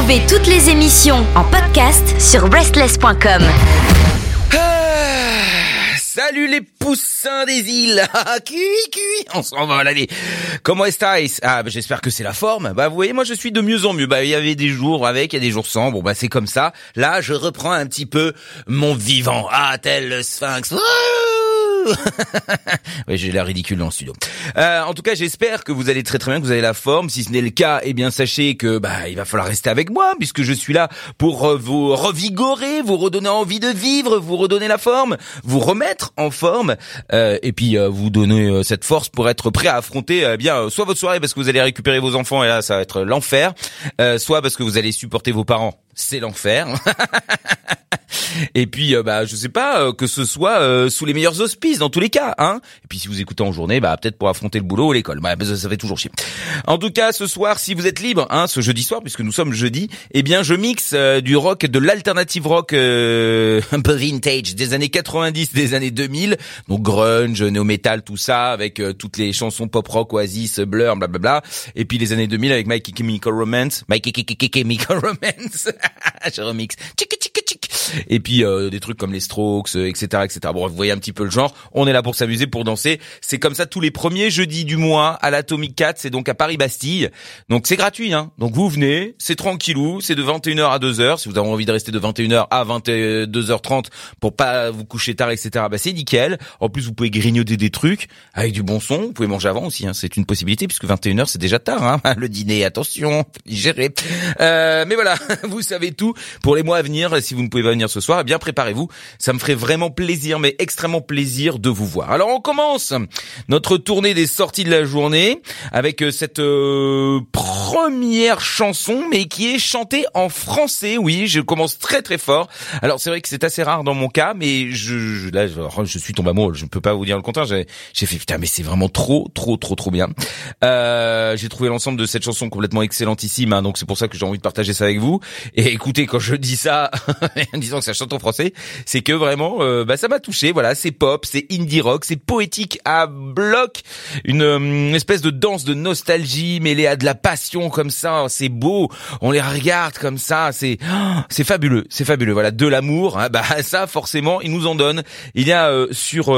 Retrouvez toutes les émissions en podcast sur breastless.com. Ah, salut les poussins des îles Cui, cui On s'en va, allez Comment est-ce Ah, bah, j'espère que c'est la forme. Bah, vous voyez, moi, je suis de mieux en mieux. Bah, il y avait des jours avec, il y a des jours sans. Bon, bah, c'est comme ça. Là, je reprends un petit peu mon vivant. Ah, tel le sphinx. oui, j'ai l'air ridicule dans le studio. Euh, en tout cas, j'espère que vous allez très très bien, que vous avez la forme. Si ce n'est le cas, eh bien sachez que bah il va falloir rester avec moi puisque je suis là pour euh, vous revigorer, vous redonner envie de vivre, vous redonner la forme, vous remettre en forme euh, et puis euh, vous donner euh, cette force pour être prêt à affronter eh bien soit votre soirée parce que vous allez récupérer vos enfants et là ça va être l'enfer, soit parce que vous allez supporter vos parents, c'est l'enfer. Et puis, euh, bah, je sais pas, euh, que ce soit euh, sous les meilleurs auspices dans tous les cas, hein. Et puis, si vous écoutez en journée, bah, peut-être pour affronter le boulot ou l'école. Bah, ça, fait toujours chier. En tout cas, ce soir, si vous êtes libre, hein, ce jeudi soir, puisque nous sommes jeudi, eh bien, je mixe du rock, de l'alternative rock un peu vintage des années 90, des années 2000, donc grunge, néo metal, tout ça, avec toutes les chansons pop rock, Oasis, Blur, blablabla. Et puis les années 2000 avec My Chemical Romance, My Chemical Romance, je remix. Et puis euh, des trucs comme les Strokes, etc., euh, etc. Bon, vous voyez un petit peu le genre. On est là pour s'amuser, pour danser. C'est comme ça tous les premiers jeudis du mois à l'Atomic 4. C'est donc à Paris Bastille. Donc c'est gratuit. Hein. Donc vous venez, c'est tranquillou. C'est de 21h à 2h. Si vous avez envie de rester de 21h à 22h30 pour pas vous coucher tard, etc. Bah c'est nickel. En plus vous pouvez grignoter des trucs avec du bon son. Vous pouvez manger avant aussi. Hein. C'est une possibilité puisque 21h c'est déjà tard. Hein. Le dîner, attention, gérer. Euh, mais voilà, vous savez tout pour les mois à venir. Si vous ne pouvez pas venir ce soir, eh bien préparez-vous. Ça me ferait vraiment plaisir, mais extrêmement plaisir de vous voir. Alors on commence notre tournée des sorties de la journée avec euh, cette euh, première chanson, mais qui est chantée en français. Oui, je commence très très fort. Alors c'est vrai que c'est assez rare dans mon cas, mais je, là je suis tombé amoureux. Je ne peux pas vous dire le contraire. J'ai, fait putain, mais c'est vraiment trop trop trop trop bien. Euh, j'ai trouvé l'ensemble de cette chanson complètement excellentissime, hein, donc c'est pour ça que j'ai envie de partager ça avec vous. Et écoutez, quand je dis ça, disant que ça chante en français, c'est que vraiment, euh, bah, ça m'a touché. Voilà, c'est pop, c'est indie rock, c'est poétique à bloc, une, euh, espèce de danse de nostalgie mêlée à de la passion comme ça. C'est beau, on les regarde comme ça, c'est c'est fabuleux, c'est fabuleux. Voilà, de l'amour, hein, bah ça forcément, il nous en donne. Il y a euh, sur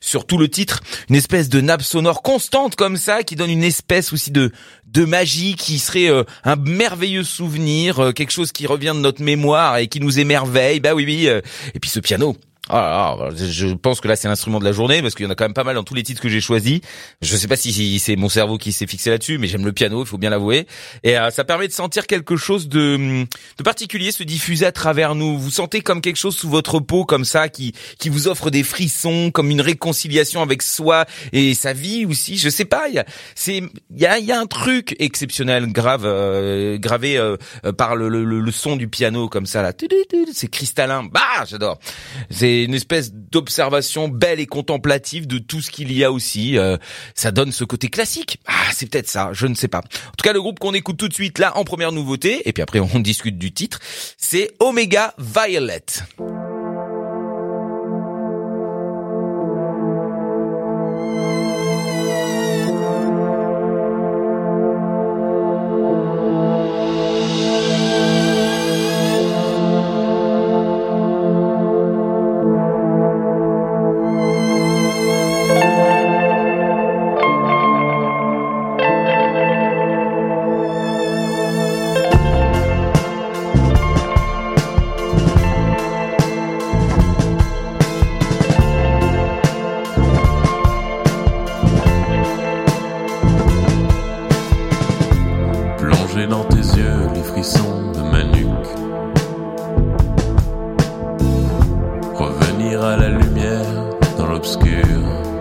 sur tout le titre une espèce de nappe sonore constante comme ça qui donne une espèce aussi de de magie qui serait euh, un merveilleux souvenir, euh, quelque chose qui revient de notre mémoire et qui nous émerveille. Bah oui, oui. Euh, et puis ce piano, ah, je pense que là c'est l'instrument de la journée parce qu'il y en a quand même pas mal dans tous les titres que j'ai choisis. Je sais pas si c'est mon cerveau qui s'est fixé là-dessus, mais j'aime le piano, il faut bien l'avouer. Et euh, ça permet de sentir quelque chose de, particulier se diffuser à travers nous. Vous sentez comme quelque chose sous votre peau, comme ça, qui qui vous offre des frissons, comme une réconciliation avec soi et sa vie aussi. Je sais pas, il y a c'est il y a, y a un truc exceptionnel, grave, euh, gravé euh, par le, le, le, son du piano comme ça là. C'est cristallin. Bah, j'adore. C'est une espèce d'observation belle et contemplative de tout ce qu'il y a aussi. Euh, ça donne ce côté classique. Ah, c'est peut-être ça, je ne sais pas. En tout cas, le groupe qu'on écoute tout de suite là en première nouveauté, et puis après on discute du titre, c'est Omega Violet. Chaque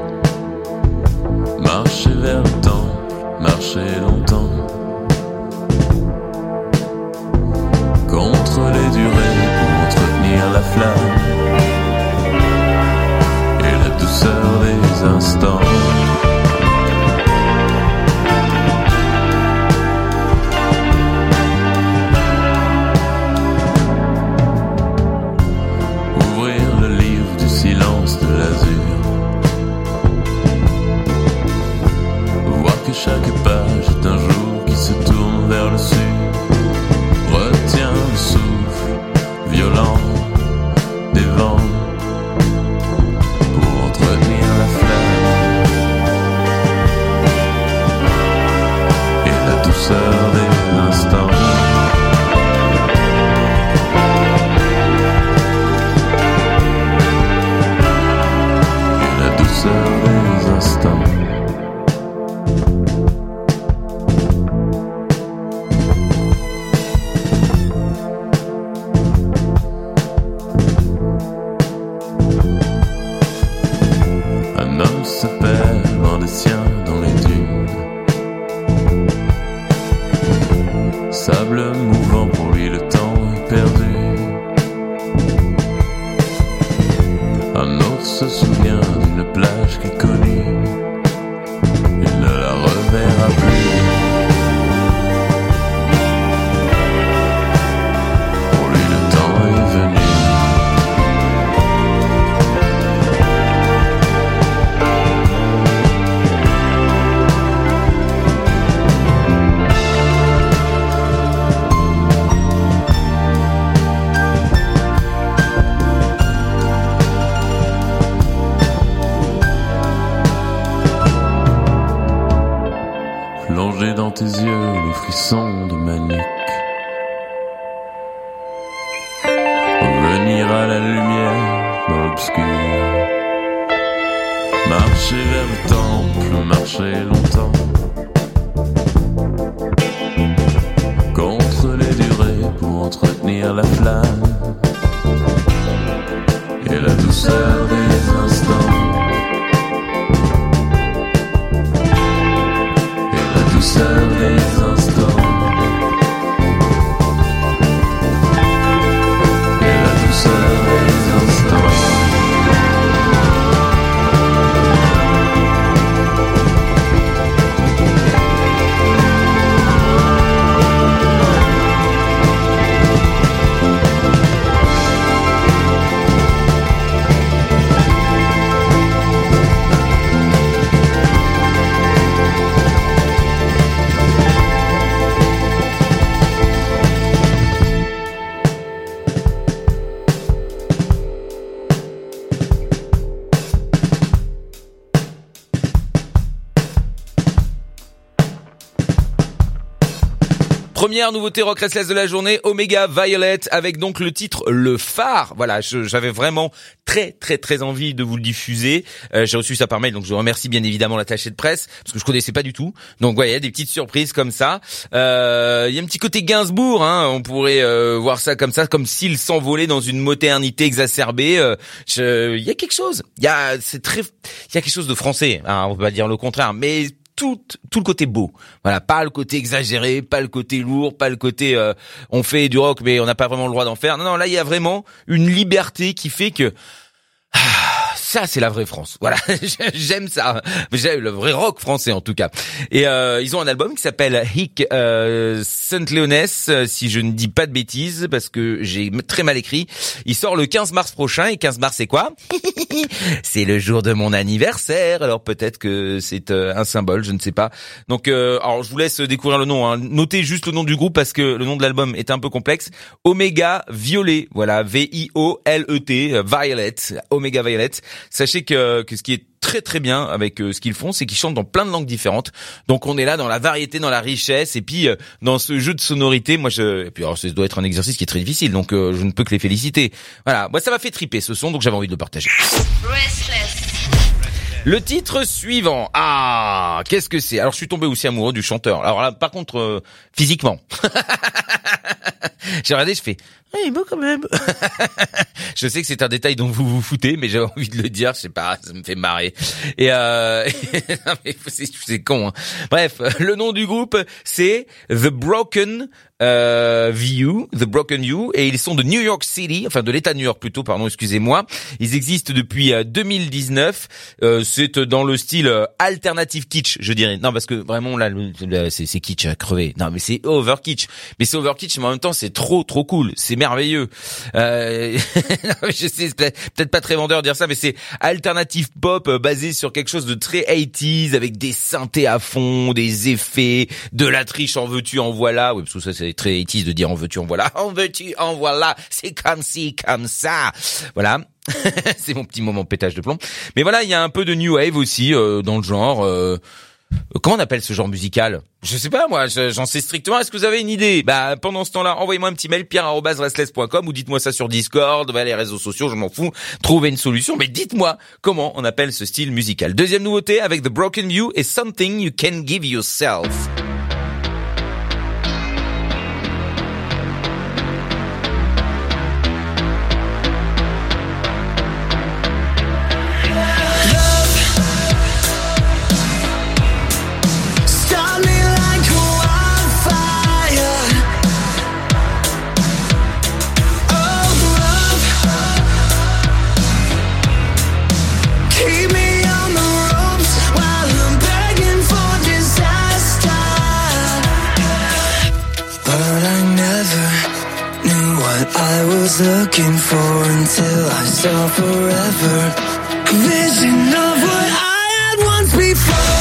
Marcher vers le temple, marcher longtemps. Contre les durées pour entretenir la flamme. Et la douceur des instants. et la douceur des Première nouveauté rock restless de la journée, Omega Violet, avec donc le titre Le Phare. Voilà, j'avais vraiment très très très envie de vous le diffuser. Euh, J'ai reçu ça par mail, donc je remercie bien évidemment l'attaché de presse parce que je connaissais pas du tout. Donc ouais, il y a des petites surprises comme ça. Euh, Il y a un petit côté Gainsbourg, hein, on pourrait euh, voir ça comme ça, comme s'il s'envolait dans une modernité exacerbée. Euh, Il y a quelque chose. Il y a c'est très, il y a quelque chose de français. Hein, on peut pas dire le contraire, mais tout tout le côté beau. Voilà, pas le côté exagéré, pas le côté lourd, pas le côté euh, on fait du rock mais on n'a pas vraiment le droit d'en faire. Non non, là il y a vraiment une liberté qui fait que ça c'est la vraie France. Voilà, j'aime ça. J'aime le vrai rock français en tout cas. Et euh, ils ont un album qui s'appelle Hick euh, Saint Leoness, euh, si je ne dis pas de bêtises, parce que j'ai très mal écrit. Il sort le 15 mars prochain. Et 15 mars c'est quoi? C'est le jour de mon anniversaire. Alors peut-être que c'est euh, un symbole, je ne sais pas. Donc euh, alors je vous laisse découvrir le nom. Hein. Notez juste le nom du groupe parce que le nom de l'album est un peu complexe. Omega Violet. Voilà, V-I-O-L-E-T, euh, Violet, Omega Violet. Sachez que, que ce qui est très très bien avec euh, ce qu'ils font, c'est qu'ils chantent dans plein de langues différentes. Donc on est là dans la variété, dans la richesse, et puis euh, dans ce jeu de sonorité. Moi, je, et puis alors ça doit être un exercice qui est très difficile, donc euh, je ne peux que les féliciter. Voilà, moi ça m'a fait triper ce son, donc j'avais envie de le partager. Le titre suivant. Ah, qu'est-ce que c'est? Alors je suis tombé aussi amoureux du chanteur. Alors là, par contre, euh, physiquement. J'ai regardé, je fais, ah, beau quand même. je sais que c'est un détail dont vous vous foutez, mais j'avais envie de le dire, je sais pas, ça me fait marrer. Et euh, c'est con. hein. Bref, le nom du groupe, c'est The Broken euh, View, The Broken View, et ils sont de New York City, enfin de l'État de New York plutôt, pardon, excusez-moi. Ils existent depuis euh, 2019. Euh, c'est dans le style euh, alternative kitsch, je dirais. Non, parce que vraiment là, c'est kitsch à crever. Non, mais c'est over kitsch. Mais c'est over kitsch, mais en même temps, c'est trop trop cool. C'est merveilleux. Euh, je sais, c'est peut-être peut-être pas très vendeur de dire ça, mais c'est alternative pop euh, basé sur quelque chose de très 80s avec des synthés à fond, des effets, de la triche en veux-tu en voilà. Oui, parce que ça c'est très 80s de dire en veux-tu en voilà. En veux-tu en voilà. C'est comme ci comme ça. Voilà. c'est mon petit moment pétage de plomb. Mais voilà, il y a un peu de new wave aussi euh, dans le genre. euh, Comment on appelle ce genre musical? Je sais pas moi, je- j'en sais strictement. Est-ce que vous avez une idée? Bah pendant ce temps-là, envoyez-moi un petit mail pierre@restless.com ou dites-moi ça sur Discord, bah, les réseaux sociaux, je m'en fous. Trouvez une solution, mais dites-moi comment on appelle ce style musical. Deuxième nouveauté avec The Broken View et Something You Can Give Yourself. Was looking for until I saw forever. A Vision of what I had once before.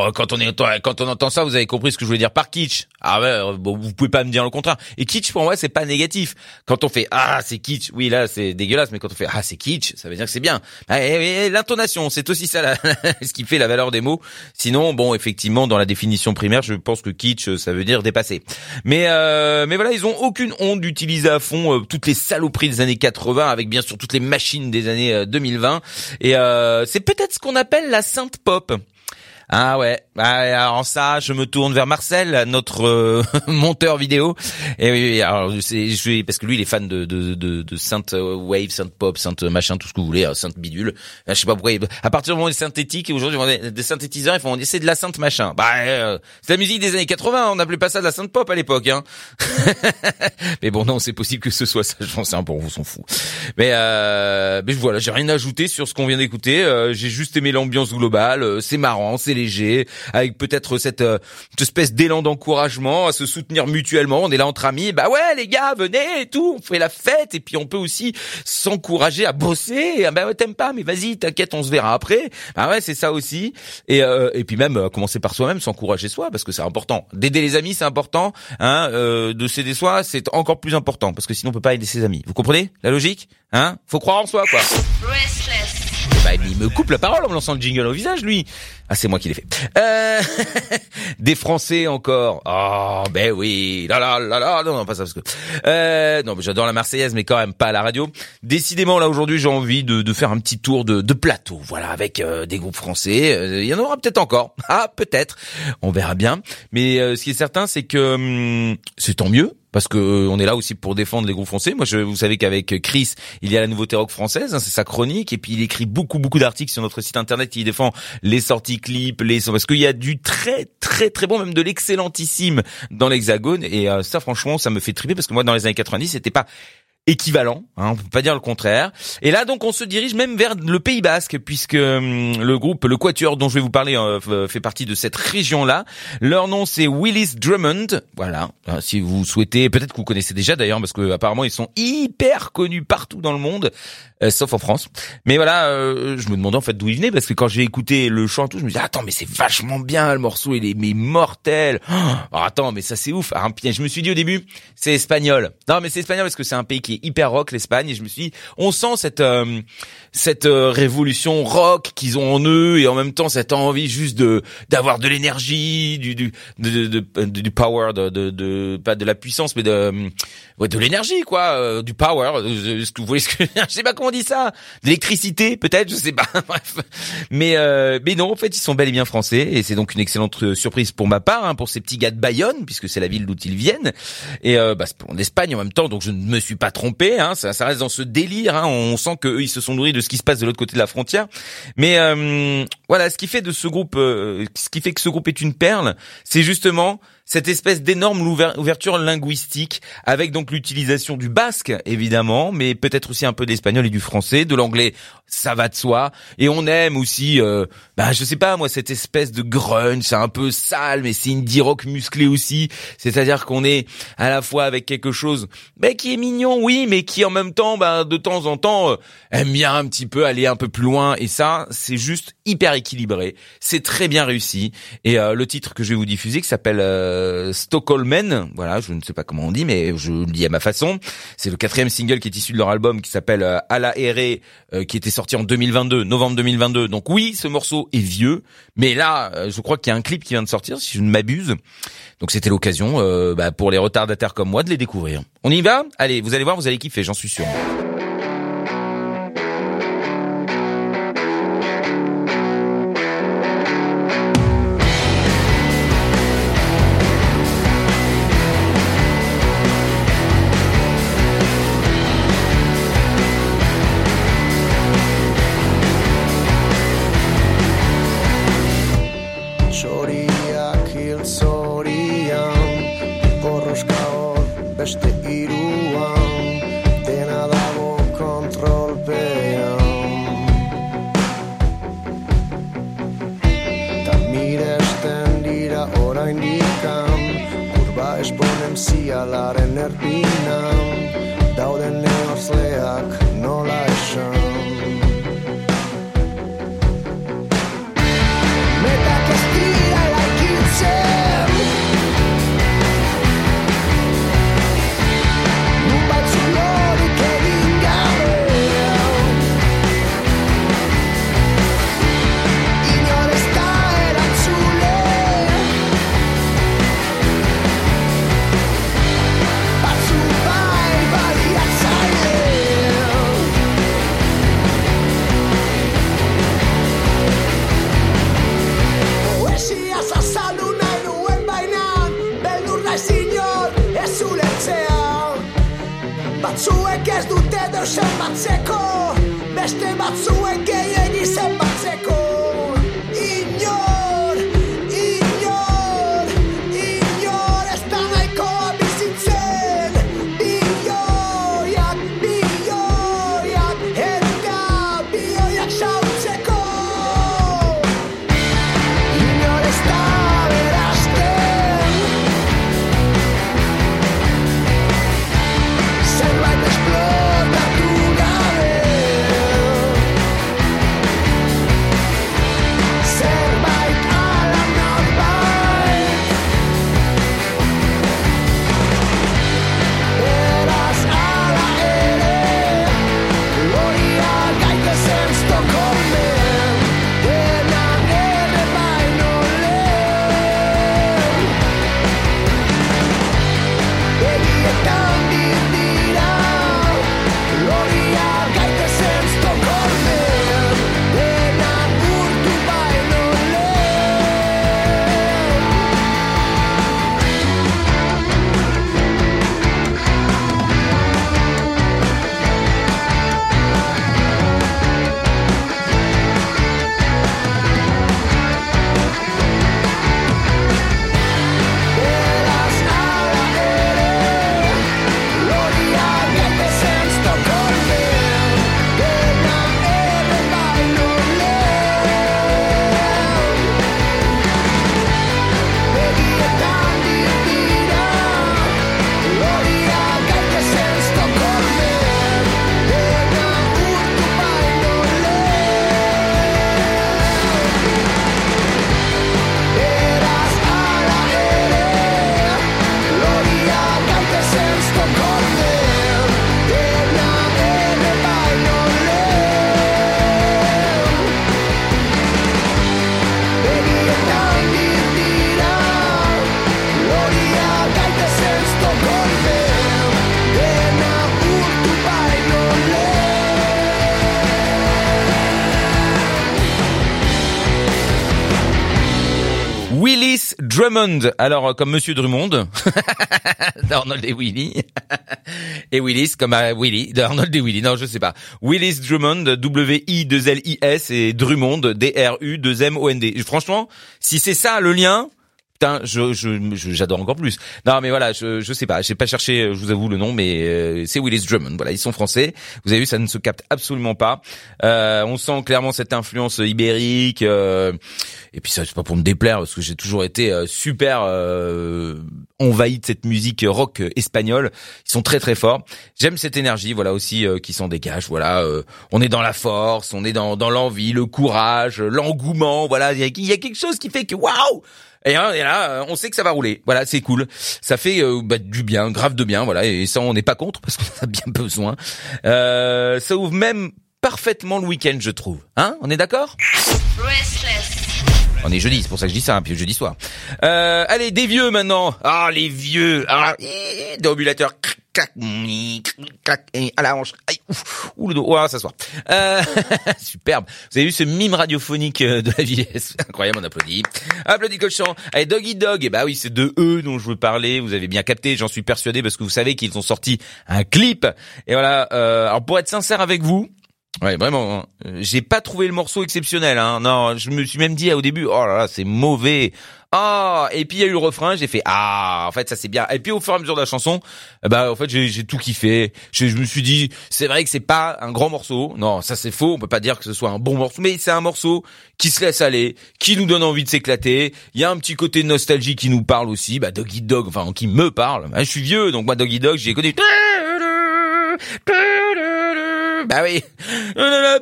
Alors, quand on est quand on entend ça, vous avez compris ce que je voulais dire par kitsch. Ah ouais, euh, bon, vous pouvez pas me dire le contraire. Et kitsch pour moi, c'est pas négatif. Quand on fait ah c'est kitsch, oui là c'est dégueulasse, mais quand on fait ah c'est kitsch, ça veut dire que c'est bien. Ah, et- et L'intonation, c'est aussi ça la- ce qui fait la valeur des mots. Sinon, bon, effectivement, dans la définition primaire, je pense que kitsch, ça veut dire dépassé. Mais euh, mais voilà, ils ont aucune honte d'utiliser à fond euh, toutes les saloperies des années 80, avec bien sûr toutes les machines des années euh, 2020. Et euh, c'est peut-être ce qu'on appelle la sainte pop. Ah ouais, ah, alors ça, je me tourne vers Marcel, notre euh, monteur vidéo. Et oui, alors c'est parce que lui il est fan de de de, de synth wave, synth pop, synth machin, tout ce que vous voulez, euh, synth bidule. Là, je sais pas pourquoi. À partir du moment où il est synthétique, aujourd'hui des, synthétiseurs, ils font c'est de la synth machin. Bah euh, c'est la musique des années 80, on n'appelait pas ça de la synth pop à l'époque. Hein. mais bon non, c'est possible que ce soit ça. Je pense un peu, on s'en fout. Mais euh, mais voilà, j'ai rien à ajouter sur ce qu'on vient d'écouter. Euh, j'ai juste aimé l'ambiance globale. Euh, c'est marrant, c'est léger, avec peut-être cette, euh, cette espèce d'élan d'encouragement à se soutenir mutuellement. On est là entre amis. Bah ouais, les gars, venez et tout. On fait la fête et puis on peut aussi s'encourager à bosser. Ah bah ouais, t'aimes pas, mais vas-y, t'inquiète, on se verra après. Bah ouais, c'est ça aussi. Et euh, et puis même euh, commencer par soi-même, s'encourager soi, parce que c'est important. D'aider les amis, c'est important. Hein, de s'aider soi, c'est encore plus important, parce que sinon on peut pas aider ses amis. Vous comprenez la logique Hein? Faut croire en soi, quoi. Bah, il me coupe la parole en me lançant le jingle au visage, lui. Ah, c'est moi qui l'ai fait. Euh... Des Français encore. Oh, ben oui. Là, là, là, là. Non, non, pas ça parce que. Euh... Non, mais j'adore la Marseillaise, mais quand même pas à la radio. Décidément, là aujourd'hui, j'ai envie de, de faire un petit tour de, de plateau. Voilà, avec euh, des groupes français. Euh, Il y en aura peut-être encore. Ah, peut-être. On verra bien. Mais euh, ce qui est certain, c'est que hum, c'est tant mieux parce que euh, on est là aussi pour défendre les groupes français. Moi, vous savez qu'avec Chris, il y a la nouveauté rock française, hein, c'est sa chronique, et puis il écrit beaucoup beaucoup d'articles sur notre site internet. Il défend les sorties clips, les parce qu'il y a du très très très bon, même de l'excellentissime dans l'Hexagone, et euh, ça franchement, ça me fait triper parce que moi dans les années 90, c'était pas équivalent, hein, on peut pas dire le contraire. Et là donc on se dirige même vers le Pays Basque puisque hum, le groupe le Quatuor dont je vais vous parler euh, f- fait partie de cette région-là. Leur nom c'est Willis Drummond. Voilà, Euh, si vous souhaitez, peut-être que vous connaissez déjà d'ailleurs parce que apparemment ils sont hyper connus partout dans le monde, euh, sauf en France. Mais voilà, euh, je me demandais en fait d'où ils venaient parce que quand j'ai écouté le chant tout, je me disais attends mais c'est vachement bien le morceau, il est mais mortel. Oh, attends mais ça c'est ouf. Ah, je me suis dit au début c'est espagnol. Non mais c'est espagnol parce que c'est un pays qui est hyper rock l'Espagne et je me suis dit, on sent cette euh, cette euh, révolution rock qu'ils ont en eux et en même temps cette envie juste de d'avoir de l'énergie, du du de, de, de- du power, de, de, pas de la puissance mais de euh, ouais, de l'énergie quoi, euh, du power. euh, ce que vous voyez ce que je sais pas comment on dit ça, de l'électricité peut-être, je sais pas. Bref, mais euh, mais non en fait ils sont bel et bien français et c'est donc une excellente euh, surprise pour ma part, hein, pour ces petits gars de Bayonne puisque c'est la ville d'où ils viennent et euh, bah, en Espagne en même temps donc je ne me suis pas trompé. Hein, ça, reste dans ce délire. Hein, on sent que eux, ils se sont nourris de ce qui se passe de l'autre côté de la frontière. Mais euh, voilà, ce qui fait de ce groupe, euh, ce qui fait que ce groupe est une perle, c'est justement cette espèce d'énorme ouver- ouverture linguistique avec donc l'utilisation du basque évidemment, mais peut-être aussi un peu d'espagnol et du français, de l'anglais, ça va de soi. Et on aime aussi, euh, bah je sais pas moi, cette espèce de grunge, c'est un peu sale, mais c'est indie rock musclé aussi. C'est-à-dire qu'on est à la fois avec quelque chose, bah, qui est mignon, oui, mais qui en même temps, bah, de temps en temps, euh, aime bien un petit peu aller un peu plus loin. Et ça, c'est juste hyper équilibré. C'est très bien réussi. Et euh, le titre que je vais vous diffuser, qui s'appelle euh, Stockholmen, voilà, je ne sais pas comment on dit, mais je le dis à ma façon. C'est le quatrième single qui est issu de leur album, qui s'appelle euh, À la Ere, qui était sorti en 2022, novembre 2022. Donc oui, ce morceau est vieux, mais là, euh, je crois qu'il y a un clip qui vient de sortir, si je ne m'abuse. Donc c'était l'occasion euh, bah, pour les retardataires comme moi de les découvrir. On y va? Allez, vous allez voir, vous allez kiffer, j'en suis sûr. Drummond, alors euh, comme Monsieur Drummond, d'Arnold et Willy, et Willis comme euh, Willy, d'Arnold et Willy, non je sais pas. Willis Drummond, W-I-2-L-I-S et Drummond, D-R-U-2-M-O-N-D. Franchement, si c'est ça le lien, Putain, je, je, j'adore encore plus. Non, mais voilà, je, je sais pas, j'ai pas cherché, euh, je vous avoue le nom, mais euh, c'est Willis Drummond. Voilà, ils sont français. Vous avez vu, ça ne se capte absolument pas. Euh, on sent clairement cette influence ibérique. euh, et puis ça, c'est pas pour me déplaire, parce que j'ai toujours été euh, super euh, envahi de cette musique rock espagnole. Ils sont très très forts. J'aime cette énergie, voilà aussi qui s'en dégage. Voilà, on est dans la force, on est dans dans l'envie, le courage, l'engouement. Voilà, il y y a quelque chose qui fait que waouh. Et, hein, et là, on sait que ça va rouler. Voilà, c'est cool. Ça fait euh, bah, du bien, grave de bien. Voilà, et ça, on n'est pas contre parce qu'on a bien besoin. Euh, ça ouvre même parfaitement le week-end, je trouve. Hein On est d'accord? On est jeudi, c'est pour ça que je dis ça, hein, puis jeudi soir. Euh, allez, des vieux maintenant. Ah, les vieux. Ah, déambulateur. Clac, clac, et à la hanche. Aïe, ouf, ouh, le dos. Oh, s'asseoir. Euh, superbe. Vous avez vu ce mime radiophonique euh, de la vieillesse? Incroyable, on applaudit. Applaudit cochon. Allez, Doggy Dog. Et bah oui, c'est de eux dont je veux parler. Vous avez bien capté, j'en suis persuadé, parce que vous savez qu'ils ont sorti un clip. Et voilà. Euh, alors pour être sincère avec vous, Ouais, vraiment. hein. J'ai pas trouvé le morceau exceptionnel. Hein. Non, je me suis même dit au début, oh là là, c'est mauvais. Ah, et puis il y a eu le refrain, j'ai fait ah, en fait ça c'est bien. Et puis au fur et à mesure de la chanson, ben en fait j'ai j'ai tout kiffé. Je, je me suis dit, c'est vrai que c'est pas un grand morceau. Non, ça c'est faux. On peut pas dire que ce soit un bon morceau, mais c'est un morceau qui se laisse aller, qui nous donne envie de s'éclater. Il y a un petit côté nostalgie qui nous parle aussi. Bah Doggy Dog, enfin qui me parle. Hein, je suis vieux, donc moi Doggy Dog, j'ai connu. Bah oui.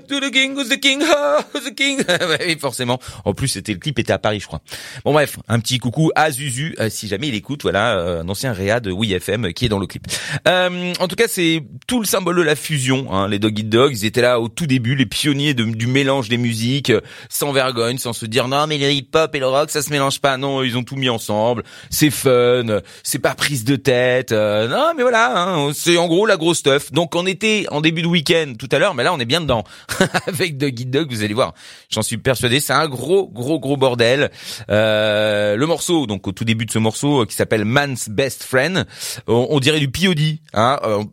To the king, who's the king, oh, who's the king? Bah oui, forcément. En plus, c'était le clip était à Paris, je crois. Bon bref, un petit coucou à Zuzu, euh, si jamais il écoute, voilà, euh, un ancien réa de Oui FM euh, qui est dans le clip. Euh, en tout cas, c'est tout le symbole de la fusion. Hein, les Dog Eat Dogs, ils étaient là au tout début, les pionniers du mélange des musiques, euh, sans vergogne, sans se dire non mais le hip-hop et le rock, ça se mélange pas. Non, ils ont tout mis ensemble. C'est fun, c'est pas prise de tête. non mais voilà, hein, c'est en gros la grosse stuff. Donc on était en début de week-end tout à l'heure, mais là on est bien dedans avec Eat Dog. Vous allez voir, j'en suis persuadé, c'est un gros gros gros bordel. Euh, le morceau, donc au tout début de ce morceau euh, qui s'appelle Man's Best Friend, on, dirait du POD, hein. euh,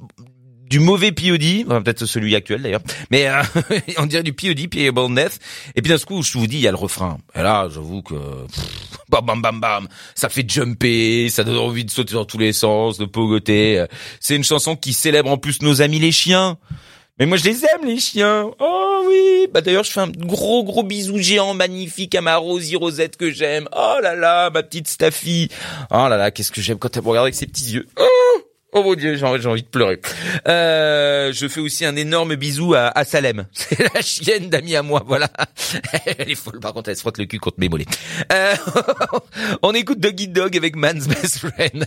du mauvais POD, peut-être celui actuel d'ailleurs, mais euh, on dirait du POD, Payable Death. Et puis d'un coup, je vous dis, il y a le refrain. Et là, j'avoue que bam bam bam bam, ça fait jumper, ça donne envie de sauter dans tous les sens, de pogoter. C'est une chanson qui célèbre en plus nos amis les chiens. Mais moi je les aime les chiens. Oh oui. Bah d'ailleurs je fais un gros gros bisou géant magnifique à ma Rosie Rosette que j'aime. Oh là là ma petite Staffy. Oh là là qu'est-ce que j'aime quand elle me regarde avec ses petits yeux. Oh Oh mon dieu, j'ai envie, de pleurer. Euh, je fais aussi un énorme bisou à, à Salem. C'est la chienne d'amis à moi, voilà. Elle est folle, par contre, elle se frotte le cul contre mes mollets. Euh, on écoute Doggy Dog avec Man's Best Friend.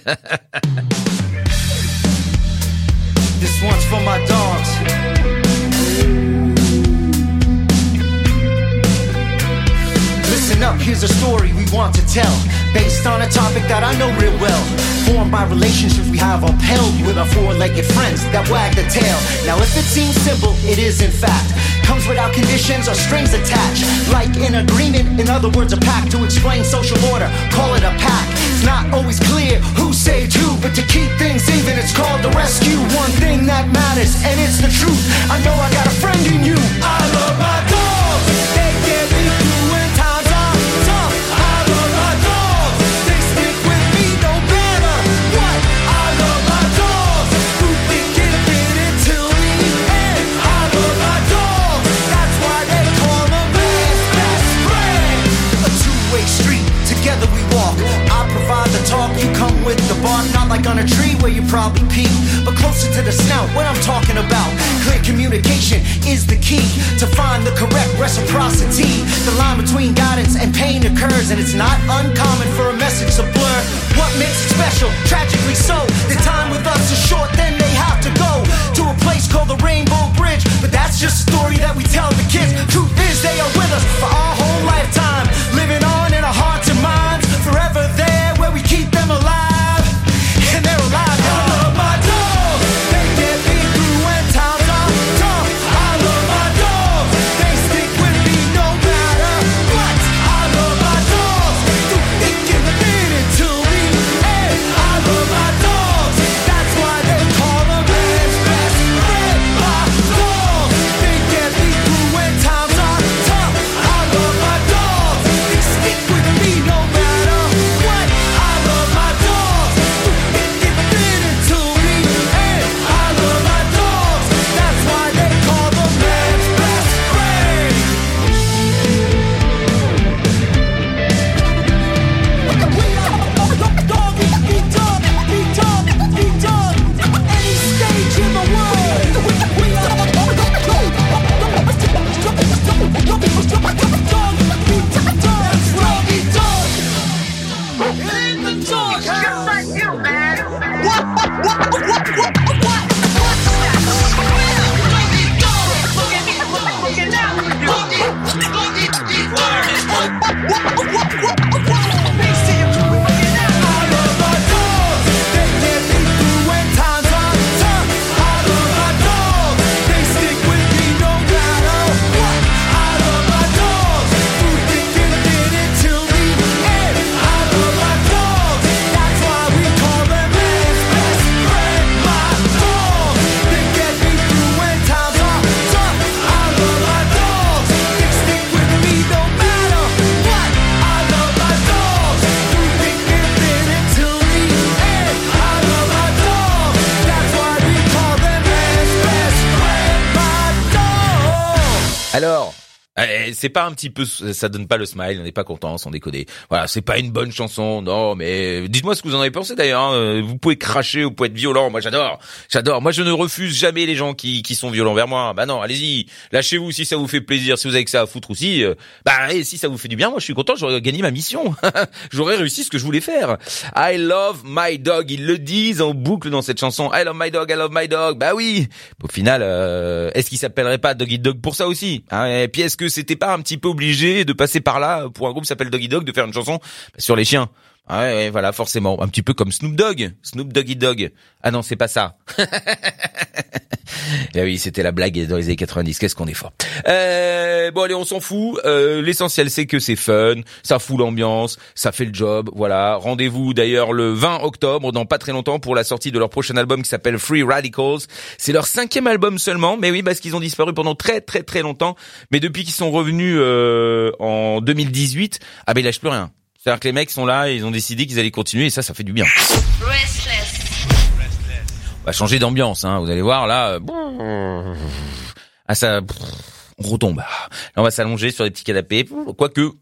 This one's for my dogs. Listen up, here's a story we want to tell. Based on a topic that I know real well. Formed by relationships we have upheld with our four legged friends that wag the tail. Now, if it seems simple, it is in fact. Comes without conditions or strings attached. Like an agreement, in other words, a pact to explain social order. Call it a pact. It's not always clear who saved who, but to keep things even, it's called the rescue. One thing that matters, and it's the truth. I know I got a friend in you. I love my to the snout. What I'm talking about. Clear communication is the key to find the correct reciprocity. The line between guidance and pain occurs, and it's not uncommon for a message to blur. What makes it special? Tragically so. The time with us is short, then they have to go to a place called the Rainbow Bridge. But that's just a story that we tell the kids. Truth is, they are with us for our whole lifetime, c'est pas un petit peu, ça donne pas le smile, on n'est pas content, sans déconner. Voilà, c'est pas une bonne chanson, non, mais dites-moi ce que vous en avez pensé d'ailleurs. hein. Vous pouvez cracher, vous pouvez être violent, moi j'adore, j'adore. Moi je ne refuse jamais les gens qui, qui sont violents vers moi. Bah non, allez-y, lâchez-vous si ça vous fait plaisir, si vous avez que ça à foutre aussi. euh, bah et si ça vous fait du bien, moi je suis content, j'aurais gagné ma mission, j'aurais réussi ce que je voulais faire. I love my dog, ils le disent en boucle dans cette chanson. I love my dog, I love my dog. Bah oui. Au final, euh, est-ce qu'il s'appellerait pas Doggy Dog pour ça aussi hein? Et puis est-ce que c'était pas un petit peu obligé de passer par là pour un groupe qui s'appelle Doggy Dog de faire une chanson sur les chiens ah ouais, voilà, forcément. Un petit peu comme Snoop Dogg. Snoop Doggy Dog. Ah non, c'est pas ça. Ah oui, c'était la blague dans les années 90. Qu'est-ce qu'on est fort. Euh, bon allez, on s'en fout. Euh, L'essentiel c'est que c'est fun, ça fout l'ambiance, ça fait le job. Voilà. Rendez-vous d'ailleurs le 20 octobre, dans pas très longtemps, pour la sortie de leur prochain album qui s'appelle Free Radicals. C'est leur cinquième album seulement, mais oui, parce qu'ils ont disparu pendant très très très longtemps. Mais depuis qu'ils sont revenus euh, en 2018, ah ben ils lâchent plus rien. C'est-à-dire que les mecs sont là et ils ont décidé qu'ils allaient continuer et ça, ça fait du bien. Va changer d'ambiance, hein. Vous allez voir là. euh, Ah ça, on retombe. On va s'allonger sur des petits canapés. Quoique,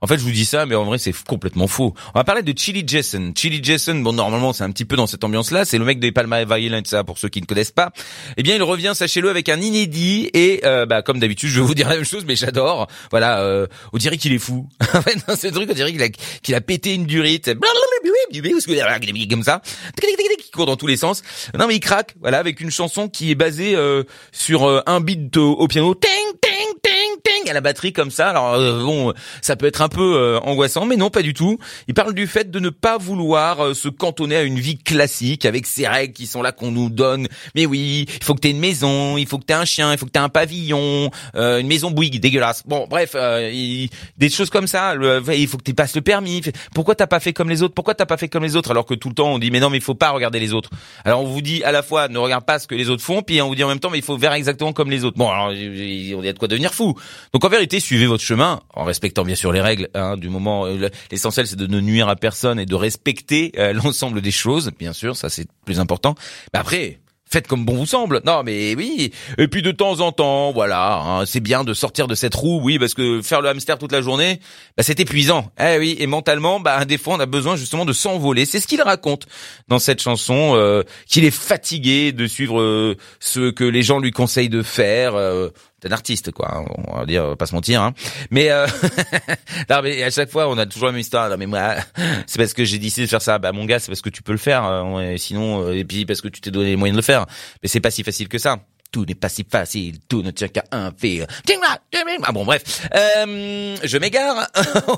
en fait, je vous dis ça, mais en vrai, c'est complètement faux. On va parler de Chili Jason. Chili Jason, bon, normalement, c'est un petit peu dans cette ambiance-là. C'est le mec des Palma Violent, ça, pour ceux qui ne connaissent pas. Eh bien, il revient, sachez-le, avec un inédit. Et, euh, bah, comme d'habitude, je vais vous dire la même chose, mais j'adore. Voilà, euh, on dirait qu'il est fou. En fait, dans ce truc, on dirait qu'il a, qu'il a pété une durite. Comme ça. Qui court dans tous les sens. Non, mais il craque. Voilà, avec une chanson qui est basée, euh, sur euh, un beat au, au piano. Ting, à la batterie comme ça. Alors, euh, bon, ça peut être un peu euh, angoissant, mais non, pas du tout. Il parle du fait de ne pas vouloir euh, se cantonner à une vie classique avec ces règles qui sont là qu'on nous donne. Mais oui, il faut que t'aies une maison, il faut que t'aies un chien, il faut que t'aies un pavillon, une maison Bouygues, dégueulasse. Bon, bref, il- des choses comme ça. Il faut que tu passes le permis. Pourquoi t'as pas fait comme les autres? Pourquoi t'as pas fait comme les autres? Alors que tout le temps on dit mais non mais il faut pas regarder les autres. Alors on vous dit à la fois ne regarde pas ce que les autres font, puis on vous dit en même temps mais il faut faire exactement comme les autres. Bon alors il y a de quoi devenir fou. En vérité suivez votre chemin en respectant bien sûr les règles. Hein, du moment euh, l'essentiel c'est de ne nuire à personne et de respecter euh, l'ensemble des choses. Bien sûr ça c'est plus important. Mais après Faites comme bon vous semble. Non, mais oui. Et puis de temps en temps, voilà, hein, c'est bien de sortir de cette roue, oui, parce que faire le hamster toute la journée, bah, c'est épuisant. Eh oui, et mentalement, bah, des fois, on a besoin justement de s'envoler. C'est ce qu'il raconte dans cette chanson, euh, qu'il est fatigué de suivre euh, ce que les gens lui conseillent de faire. Euh, c'est un artiste, quoi. hein, On va dire, pas se mentir. Hein. Mais, euh, non, à chaque fois, on a toujours la même histoire. Non, mais moi, c'est parce que j'ai décidé de faire ça. Bah, mon gars, c'est parce que tu peux le faire. euh, sinon, euh, et puis parce que tu t'es donné les moyens de le faire. Mais c'est pas si facile que ça. Tout n'est pas si facile, tout ne tient qu'à un fil. Ah bon, bref, euh, je m'égare.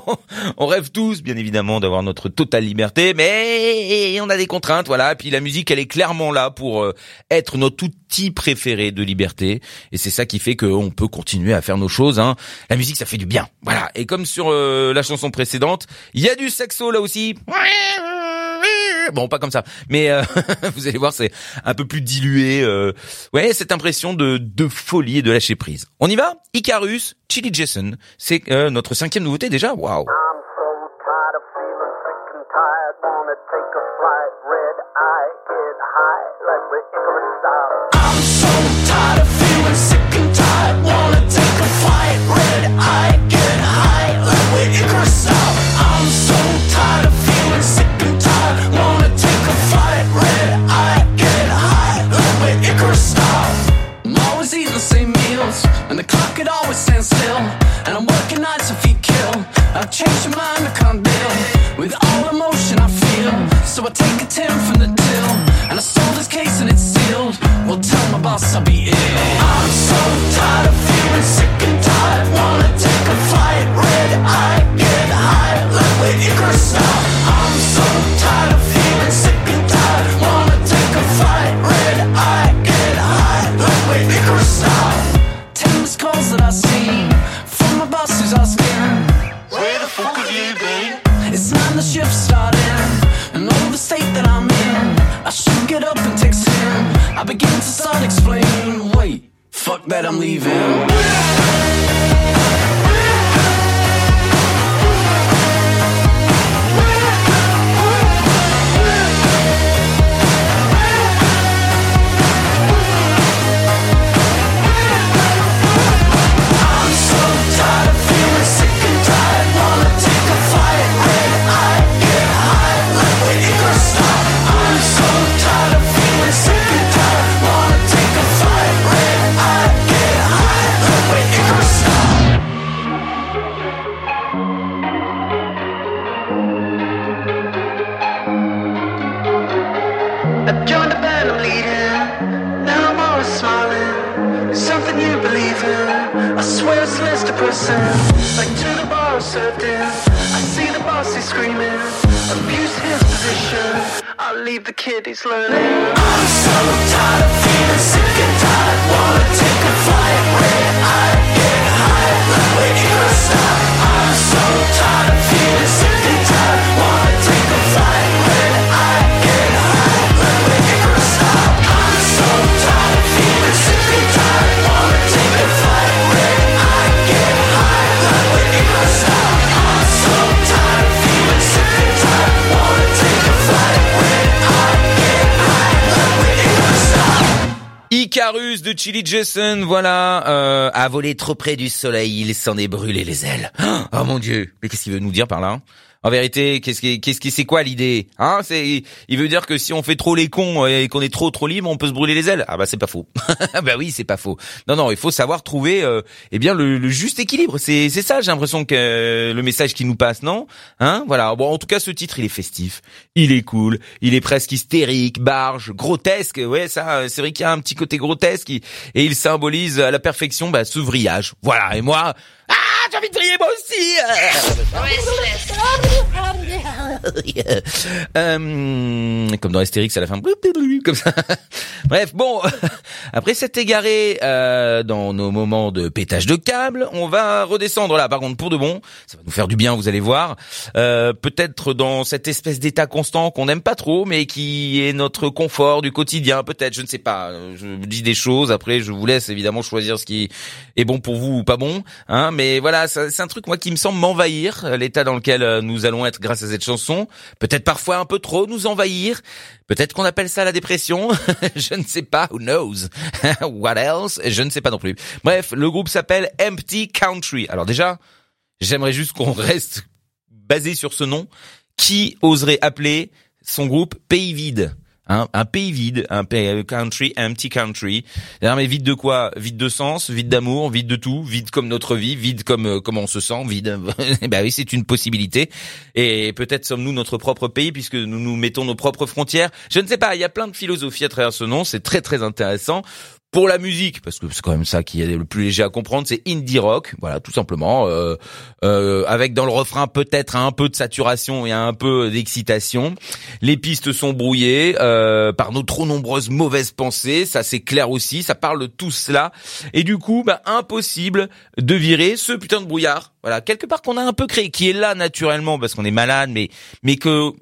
on rêve tous, bien évidemment, d'avoir notre totale liberté, mais on a des contraintes, voilà. Et puis la musique, elle est clairement là pour euh, être notre outil préféré de liberté, et c'est ça qui fait qu'on peut continuer à faire nos choses. Hein. La musique, ça fait du bien, voilà. Et comme sur euh, la chanson précédente, il y a du saxo là aussi. Bon, pas comme ça, mais euh, vous allez voir, c'est un peu plus dilué. Euh, ouais, cette impression de, de folie et de lâcher prise. On y va? Icarus, Chili Jason, c'est euh, notre cinquième nouveauté déjà? Waouh. I'm so tired of feeling sick and tired. It still. And I'm working nights if you kill. I've changed my mind, I can't deal with all the emotion I feel. So I take a 10 from the till, and I sold this case and it's sealed. Well, tell my boss I'll be ill. I'm so tired of feeling sick fuck that, I'm leaving. Chili Jason, voilà, euh, a volé trop près du soleil, il s'en est brûlé les ailes. Oh mon dieu, mais qu'est-ce qu'il veut nous dire par là En vérité, qu'est-ce qui, qu'est-ce qui, c'est quoi l'idée Hein? C'est, il veut dire que si on fait trop les cons et qu'on est trop trop libre, on peut se brûler les ailes. Ah bah c'est pas faux. bah oui, c'est pas faux. Non non, il faut savoir trouver, euh, eh bien le, le juste équilibre. C'est, c'est ça, j'ai l'impression que euh, le message qui nous passe, non? Hein? Voilà. Bon, en tout cas, ce titre, il est festif, il est cool, il est presque hystérique, barge, grotesque. Ouais, ça, euh, c'est vrai qu'il y a un petit côté grotesque et il symbolise à la perfection bah, ce vrillage. Voilà. Et moi, ah, j'ai envie de moi aussi. Euh, comme dans Astérix à la fin. Comme ça. Bref, bon. Après s'être égaré euh, dans nos moments de pétage de câble, on va redescendre là. Par contre, pour de bon, ça va nous faire du bien, vous allez voir. Euh, Peut-être dans cette espèce d'état constant qu'on n'aime pas trop, mais qui est notre confort du quotidien. Peut-être, je ne sais pas. Je dis des choses. Après, je vous laisse évidemment choisir ce qui est bon pour vous ou pas bon. Hein, mais voilà, c'est un truc moi qui me semble m'envahir. euh, L'état dans lequel euh, nous allons être grâce à cette chanson. Peut-être parfois un peu trop nous envahir. Peut-être qu'on appelle ça la dépression. je ne sais pas. Who knows? What else? Je ne sais pas non plus. Bref, le groupe s'appelle Empty Country. Alors déjà, j'aimerais juste qu'on reste basé sur ce nom. Qui oserait appeler son groupe Pays Vide? Hein, un pays vide, un pays, country, empty country. Mais vide de quoi? Vide de sens, vide d'amour, vide de tout, vide comme notre vie, vide comme euh, comment on se sent, vide. ben oui, c'est une possibilité. Et peut-être sommes-nous notre propre pays puisque nous nous mettons nos propres frontières. Je ne sais pas. Il y a plein de philosophies à travers ce nom. C'est très très intéressant. Pour la musique, parce que c'est quand même ça qui est le plus léger à comprendre, c'est indie rock, voilà, tout simplement, euh, euh, avec dans le refrain peut-être un peu de saturation et un peu d'excitation. Les pistes sont brouillées euh, par nos trop nombreuses mauvaises pensées, ça c'est clair aussi, ça parle de tout cela, et du coup, bah, impossible de virer ce putain de brouillard, voilà, quelque part qu'on a un peu créé, qui est là naturellement parce qu'on est malade, mais mais que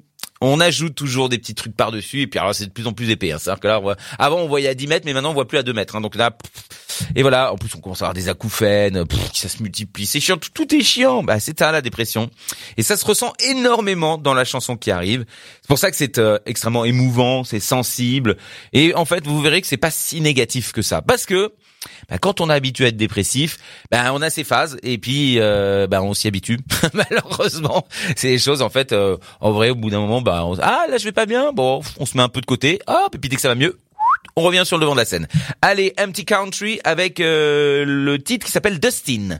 on ajoute toujours des petits trucs par-dessus et puis alors c'est de plus en plus épais. Hein. C'est-à-dire que là, on voit- avant on voyait à 10 mètres, mais maintenant on voit plus à 2 mètres. hein. Donc là, et voilà. En plus, on commence à avoir des acouphènes, ça se multiplie. C'est chiant, tout, tout est chiant. Bah, c'est ça la dépression. Et ça se ressent énormément dans la chanson qui arrive. C'est pour ça que c'est euh, extrêmement émouvant, c'est sensible. Et en fait, vous verrez que c'est pas si négatif que ça, parce que bah, quand on est habitué à être dépressif, bah, on a ces phases et puis bah, on s'y habitue. Malheureusement, c'est des choses en fait. euh, en vrai, au bout d'un moment, bah, on- ah là je vais pas bien. Bon, on se met un peu de côté. Hop, et puis dès que ça va mieux, on revient sur le devant de la scène. Allez, Empty Country avec euh, le titre qui s'appelle Dustin.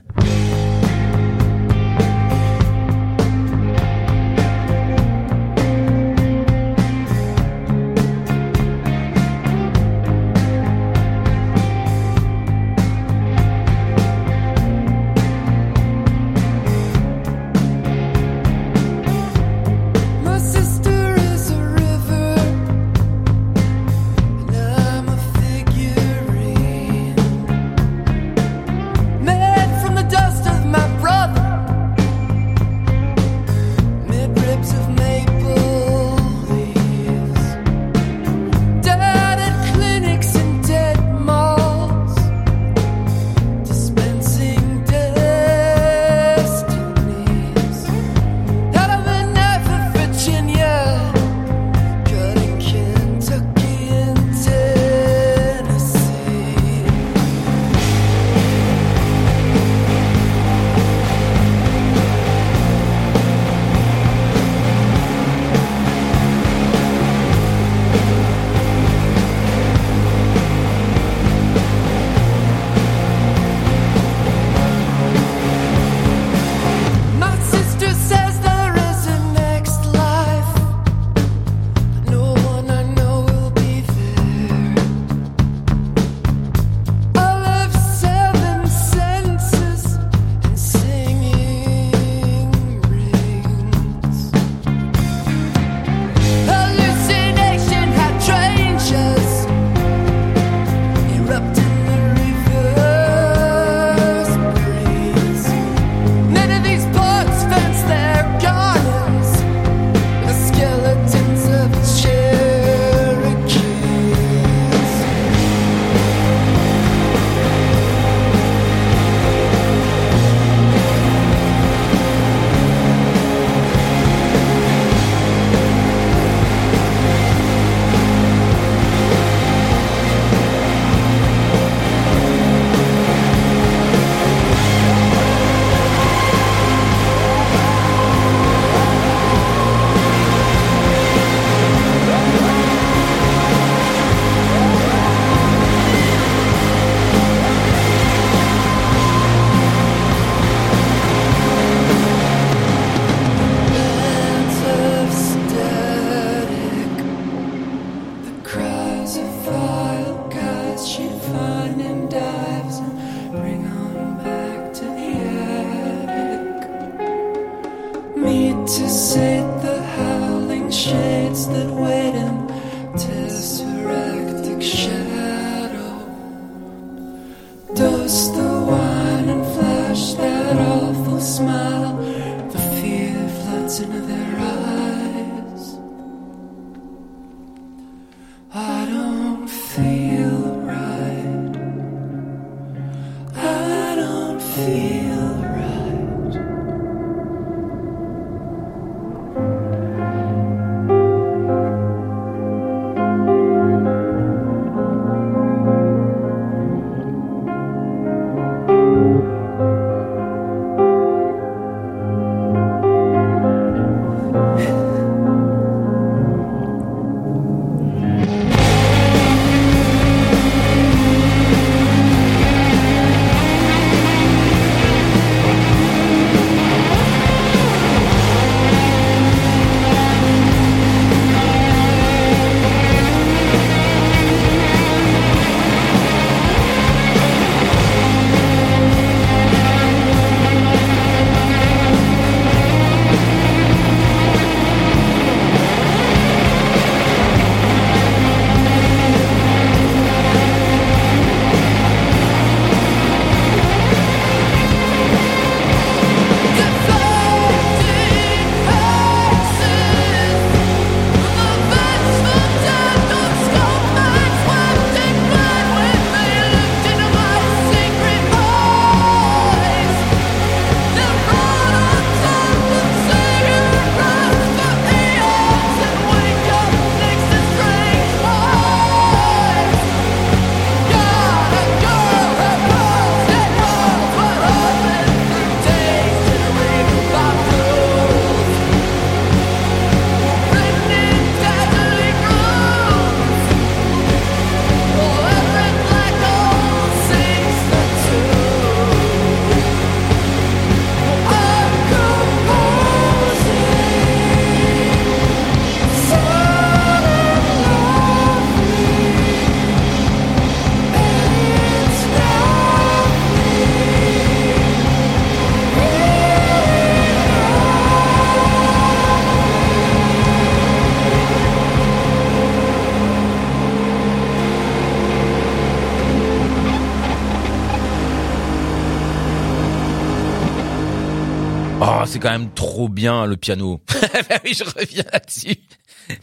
Le piano. Bah oui, je reviens là-dessus.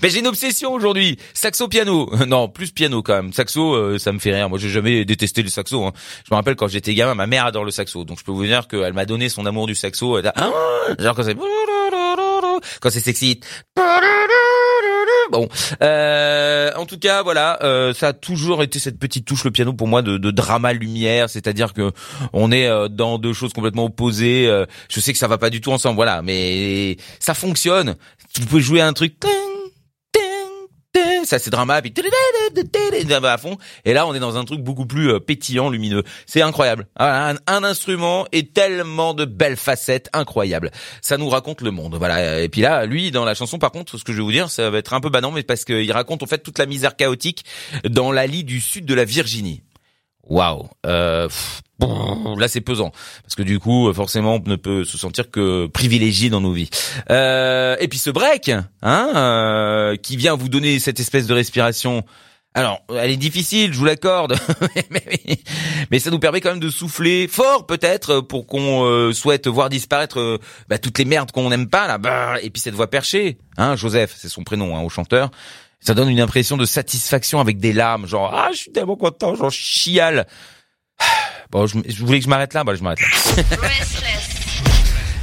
Mais j'ai une obsession aujourd'hui. Saxo piano. Non, plus piano quand même. Saxo, euh, ça me fait rire. Moi, j'ai jamais détesté le saxo. Hein. Je me rappelle quand j'étais gamin, ma mère adore le saxo. Donc je peux vous dire qu'elle m'a donné son amour du saxo. Elle Ah quand quand c'est sexy. Bon, euh, en tout cas, voilà, euh, ça a toujours été cette petite touche le piano pour moi de, de drama lumière, c'est-à-dire que on est euh, dans deux choses complètement opposées. euh, je sais que ça va pas du tout ensemble, voilà, mais ça fonctionne. Vous pouvez jouer un truc. Ça c'est à fond. Et là on est dans un truc beaucoup plus euh, pétillant lumineux. C'est incroyable. Voilà, un, instrument et tellement de belles facettes incroyables ça nous raconte le monde voilà. Et puis là lui dans la chanson par contre ce que je vais vous dire ça va être un peu banal mais parce qu'il raconte en fait toute la misère chaotique dans l'Ali du sud de la Virginie waouh euh, là c'est pesant parce que du coup forcément on ne peut se sentir que privilégié dans nos vies euh, et puis ce break hein euh, qui vient vous donner cette espèce de respiration alors, elle est difficile, je vous l'accorde, mais, ça nous permet quand même de souffler fort peut-être pour qu'on euh, souhaite voir disparaître euh, bah, toutes les merdes qu'on n'aime pas là. Bah, et puis cette voix perchée, hein, Joseph, c'est son prénom, hein, au chanteur. Ça donne une impression de satisfaction avec des larmes, genre ah je suis tellement content, genre chiale. Bon, je, je voulais que je m'arrête là, bah je m'arrête là.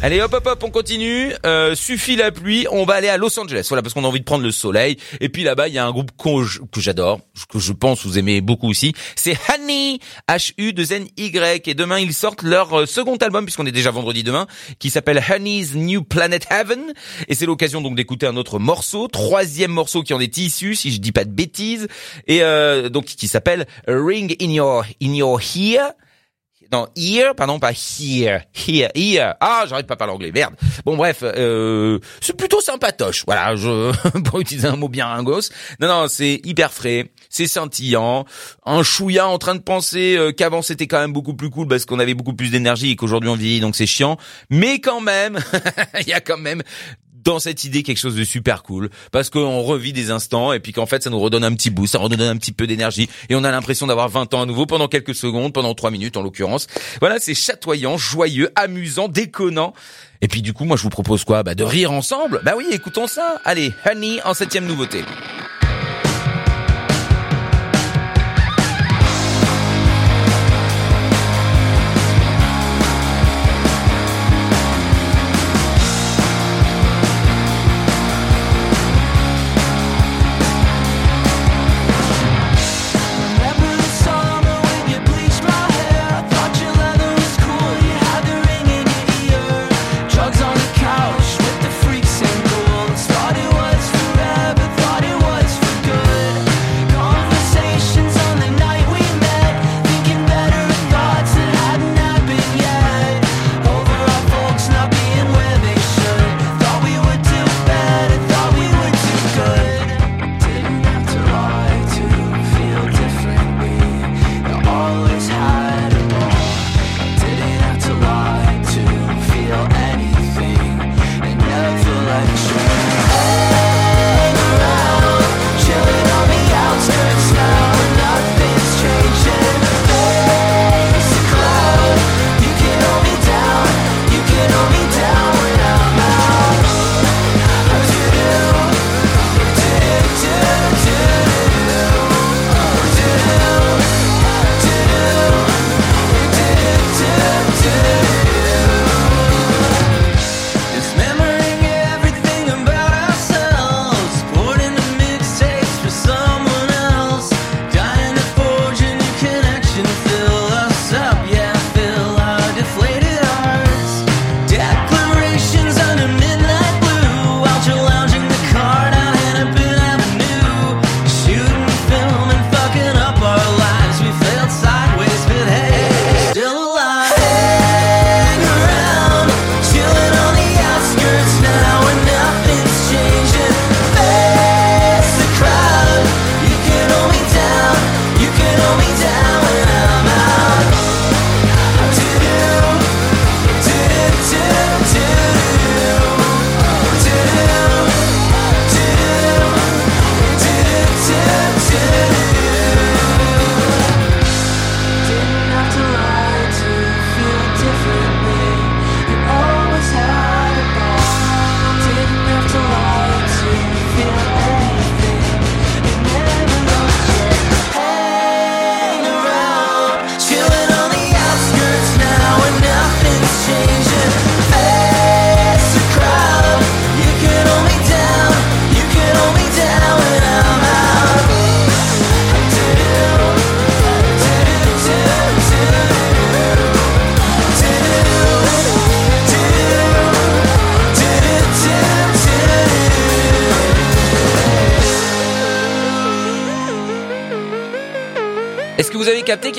Allez hop hop hop, on continue. Euh, suffit la pluie, on va aller à Los Angeles. Voilà parce qu'on a envie de prendre le soleil. Et puis là-bas, il y a un groupe que j'adore, que je pense vous aimez beaucoup aussi. C'est Honey, H U 2 N Y. Et demain ils sortent leur euh, second album puisqu'on est déjà vendredi demain, qui s'appelle Honey's New Planet Heaven. Et c'est l'occasion donc d'écouter un autre morceau, troisième morceau qui en est issu, si je dis pas de bêtises, et euh, donc qui s'appelle Ring in Your in Your Ear. Non, ear, pardon, pas here, here, here. Ah, j'arrive pas à parler anglais, merde. Bon, bref, euh, c'est plutôt sympatoche. Voilà, je pour utiliser un mot bien ringos. Non, non, c'est hyper frais, c'est scintillant. Un chouïa en train de penser euh, qu'avant c'était quand même beaucoup plus cool parce qu'on avait beaucoup plus d'énergie et qu'aujourd'hui on vieillit, donc c'est chiant. Mais quand même, il y a quand même dans cette idée quelque chose de super cool parce qu'on revit des instants et puis qu'en fait ça nous redonne un petit boost, ça redonne un petit peu d'énergie et on a l'impression d'avoir 20 ans à nouveau pendant quelques secondes, pendant 3 minutes en l'occurrence. Voilà, c'est chatoyant, joyeux, amusant, déconnant. Et puis du coup, moi je vous propose quoi? Bah de rire ensemble? Bah oui, écoutons ça. Allez, Honey en septième nouveauté.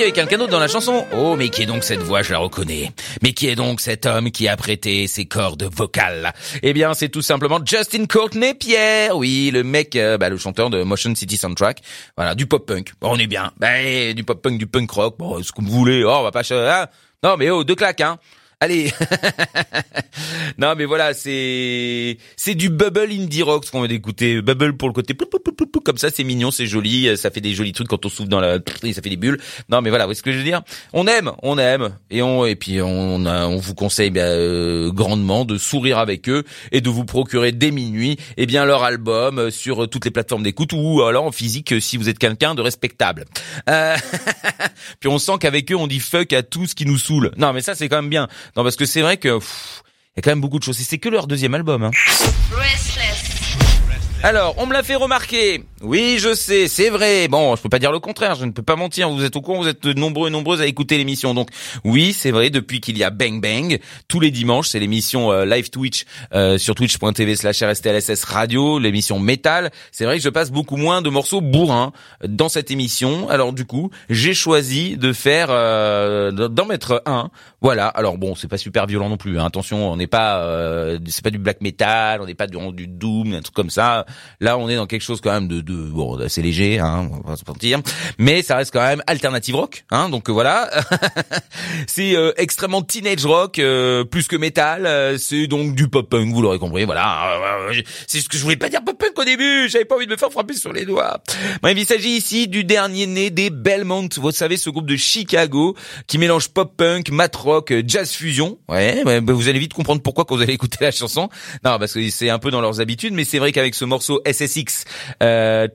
Qu'il y avait quelqu'un d'autre dans la chanson Oh, mais qui est donc cette voix Je la reconnais. Mais qui est donc cet homme qui a prêté ses cordes vocales Eh bien, c'est tout simplement Justin Courtney Pierre. Oui, le mec, euh, bah, le chanteur de Motion City Soundtrack. Voilà, du pop punk. Bon, on est bien. Bah, du pop punk, du punk rock. Bon, ce que vous voulez. Oh, on va pas. hein non, mais oh, deux claques, hein. Allez. non, mais voilà, c'est c'est du bubble indie rock ce qu'on va d'écouter. Bubble pour le côté comme ça, c'est mignon, c'est joli, euh, ça fait des jolis trucs quand on souffle dans la et ça fait des bulles. Non, mais voilà, vous voyez ce que je veux dire? On aime, on aime et on et puis on on vous conseille bien, euh, grandement de sourire avec eux et de vous procurer dès minuit eh bien leur album euh, sur toutes les plateformes d'écoute ou alors en physique euh, si vous êtes quelqu'un de respectable. Euh, puis on sent qu'avec eux on dit fuck à tout ce qui nous saoule. Non, mais ça c'est quand même bien. Non, parce que c'est vrai que il y a quand même beaucoup de choses. C'est que leur deuxième album. Hein. Alors, on me l'a fait remarquer. Oui, je sais, c'est vrai. Bon, je peux pas dire le contraire, je ne peux pas mentir. Vous êtes au courant, vous êtes nombreux et nombreuses à écouter l'émission. Donc, oui, c'est vrai, depuis qu'il y a Bang Bang, tous les dimanches, c'est l'émission euh, live Twitch euh, sur twitch.tv slash RSTLSS Radio, l'émission métal. C'est vrai que je passe beaucoup moins de morceaux bourrins dans cette émission. Alors, du coup, j'ai choisi de faire, euh, d'en mettre un. Voilà. Alors bon, c'est pas super violent non plus. hein. Attention, on n'est pas, euh, c'est pas du black metal, on n'est pas du doom, un truc comme ça. Là, on est dans quelque chose quand même de, de bon, assez léger, hein, on va se mentir, mais ça reste quand même alternative rock, hein. Donc euh, voilà, c'est euh, extrêmement teenage rock, euh, plus que métal. euh, c'est donc du pop punk, vous l'aurez compris. Voilà, c'est ce que je voulais pas dire pop punk au début. J'avais pas envie de me faire frapper sur les doigts. Bref, il s'agit ici du dernier né des Belmont. Vous savez, ce groupe de Chicago qui mélange pop punk, mat rock, jazz fusion. Ouais, bah, vous allez vite comprendre pourquoi quand vous allez écouter la chanson. Non, parce que c'est un peu dans leurs habitudes, mais c'est vrai qu'avec ce morceau SSX euh,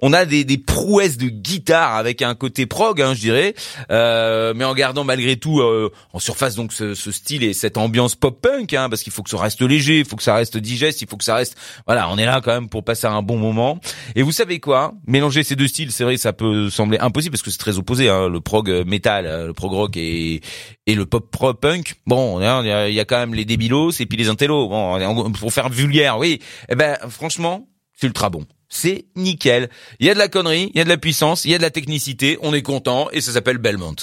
on a des, des prouesses de guitare avec un côté prog, hein, je dirais, euh, mais en gardant malgré tout euh, en surface donc ce, ce style et cette ambiance pop punk, hein, parce qu'il faut que ça reste léger, il faut que ça reste digeste, il faut que ça reste, voilà, on est là quand même pour passer un bon moment. Et vous savez quoi? Mélanger ces deux styles, c'est vrai, ça peut sembler impossible parce que c'est très opposé, hein, le prog metal, euh, le prog rock et, et le pop punk. Bon, il y a, il y a quand même les débilos et puis les intellos. Bon, pour faire vulgaire, oui. Eh ben, franchement, c'est ultra bon. C'est nickel. Il y a de la connerie, il y a de la puissance, il y a de la technicité. On est content et ça s'appelle Belmont.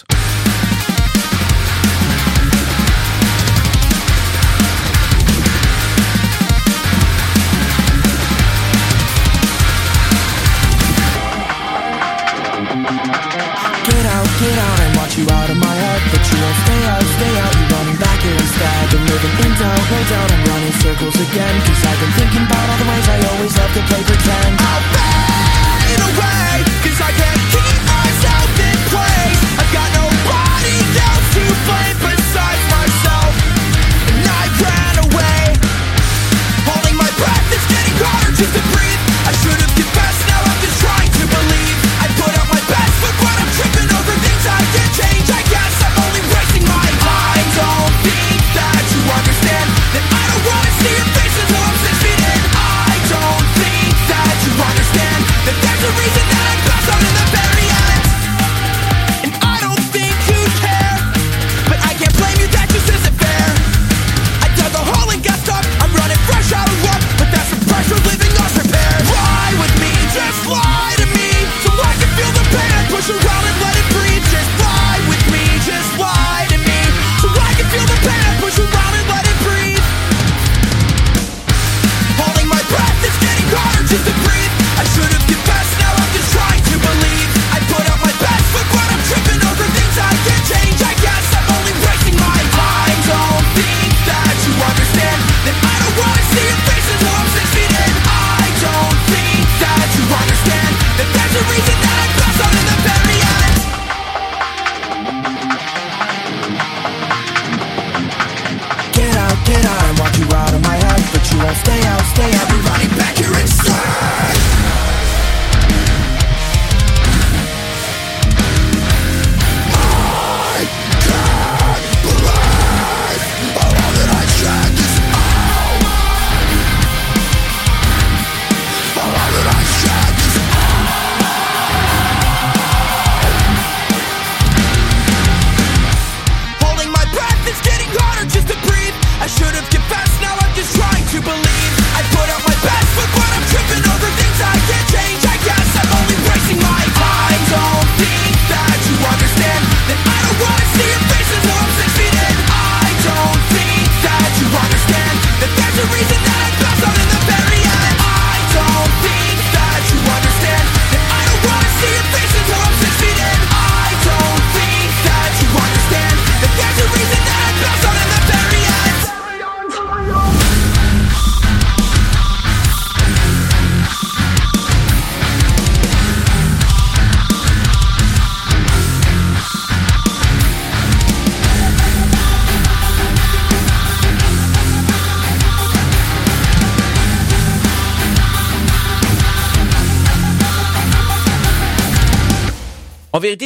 Instead Been living in no doubt, I'm running circles again. Cause I've been thinking about all the ways I always love to play pretend. I'll fade away, cause I can't keep myself in place. I've got nobody else to blame besides myself. And I ran away. Holding my breath, it's getting harder just to breathe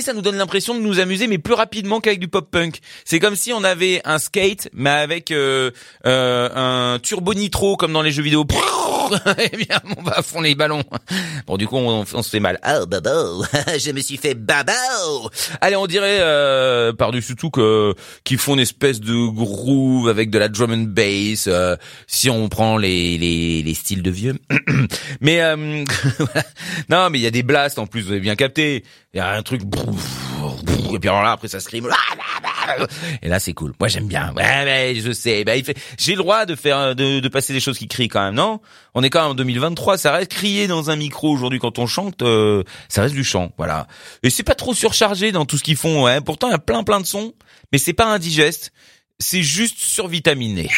ça nous donne l'impression de nous amuser, mais plus rapidement qu'avec du pop punk. C'est comme si on avait un skate, mais avec euh, euh, un turbo nitro comme dans les jeux vidéo. Eh bien, on va à fond les ballons. Bon, du coup, on, se fait mal. Oh, babo, je me suis fait babo. Allez, on dirait euh, par-dessus tout que qu'ils font une espèce de groove avec de la drum and bass. euh, si on prend les les, les styles de vieux. mais euh, non, mais il y a des blasts en plus. Vous avez bien capté. Il y a un truc. Et puis alors là, après ça scream. Et là, c'est cool. Moi, j'aime bien. Ouais, mais je sais. Bah, il fait. J'ai le droit de faire, de, de passer des choses qui crient quand même, non? On est quand même en 2023. Ça reste crier dans un micro aujourd'hui quand on chante. euh, ça reste du chant, voilà. Et c'est pas trop surchargé dans tout ce qu'ils font. Ouais. Pourtant, il y a plein, plein de sons, mais c'est pas indigeste. C'est juste survitaminé.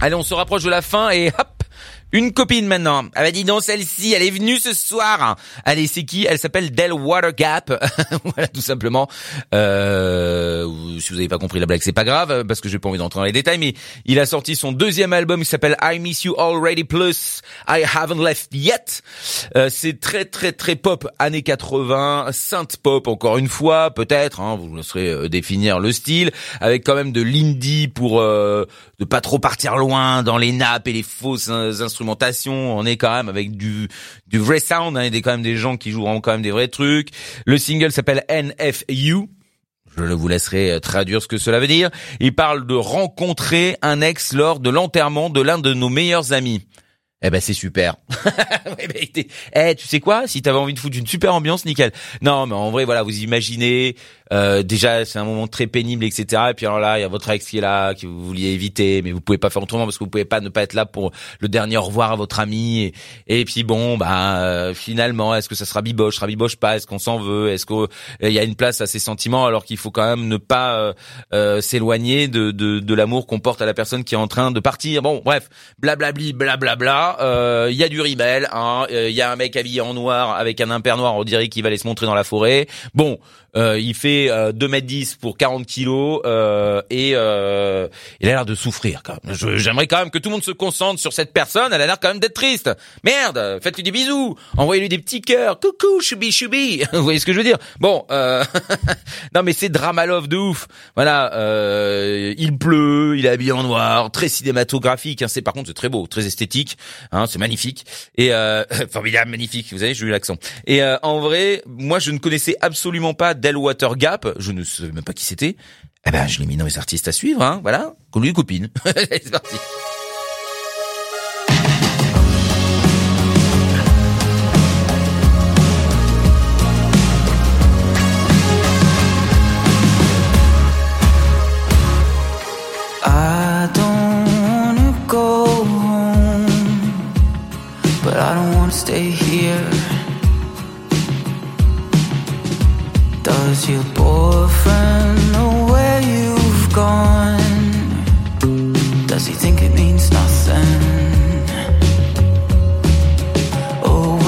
Allez, on se rapproche de la fin et hop une copine maintenant. Ah bah dis donc celle-ci, elle est venue ce soir. Allez, c'est qui? Elle s'appelle Del Water Gap. voilà, tout simplement. Euh, si vous n'avez pas compris la blague, c'est pas grave parce que j'ai pas envie d'entrer dans les détails. Mais il a sorti son deuxième album qui s'appelle I Miss You Already Plus I Haven't Left Yet. Euh, c'est très très très pop années 80, synth pop encore une fois peut-être. Hein, vous laisserez euh, définir le style avec quand même de l'indie pour euh, pas trop partir loin dans les nappes et les fausses euh, instrumentations. On est quand même avec du du vrai sound. Hein, il y a quand même des gens qui joueront quand même des vrais trucs. Le single s'appelle NFU. Je vous laisserai euh, traduire ce que cela veut dire. Il parle de rencontrer un ex lors de l'enterrement de l'un de nos meilleurs amis. Eh ben c'est super. T'es- eh tu sais quoi? Si t'avais envie de foutre une super ambiance, nickel. Non mais en vrai voilà, vous imaginez euh, déjà c'est un moment très pénible etc. Et puis alors là il y a votre ex qui est là, que vous vouliez éviter, mais vous pouvez pas faire autrement parce que vous pouvez pas ne pas être là pour le dernier revoir à votre ami. Et, puis bon bah euh, finalement est-ce que ça sera biboche, sera biboche pas? Est-ce qu'on s'en veut? Est-ce qu'il y a une place à ses sentiments alors qu'il faut quand même ne pas euh, euh, s'éloigner de, de, de l'amour qu'on porte à la personne qui est en train de partir? Bon bref, blablabli, blablabla. Euh, Il y a du rimel, hein. Euh, Il y a un mec habillé en noir avec un imper noir, on dirait qu'il va aller se montrer dans la forêt. Bon, euh, il fait euh, 2m10 pour 40 kilos euh, et euh, il a l'air de souffrir. Quand même. J'aimerais quand même que tout le monde se concentre sur cette personne. Elle a l'air quand même d'être triste. Merde, faites-lui des bisous, envoyez-lui des petits cœurs. Coucou, choubi choubi. Vous voyez ce que je veux dire? Bon, euh... non mais c'est Dramalov de ouf. Voilà, euh, il pleut, il est habillé en noir, très cinématographique. Hein. C'est par contre c'est très beau, très esthétique. Hein, c'est magnifique et formidable, magnifique. Vous savez, j'ai eu l'accent. Et en vrai, moi je ne connaissais absolument pas Del Water Gap. Je ne savais même pas qui c'était. Eh ben, je l'ai mis dans les artistes à suivre. Hein, voilà, lui copine. C'est parti. I don't Does your boyfriend know where you've gone? Does he think it means nothing? Oh,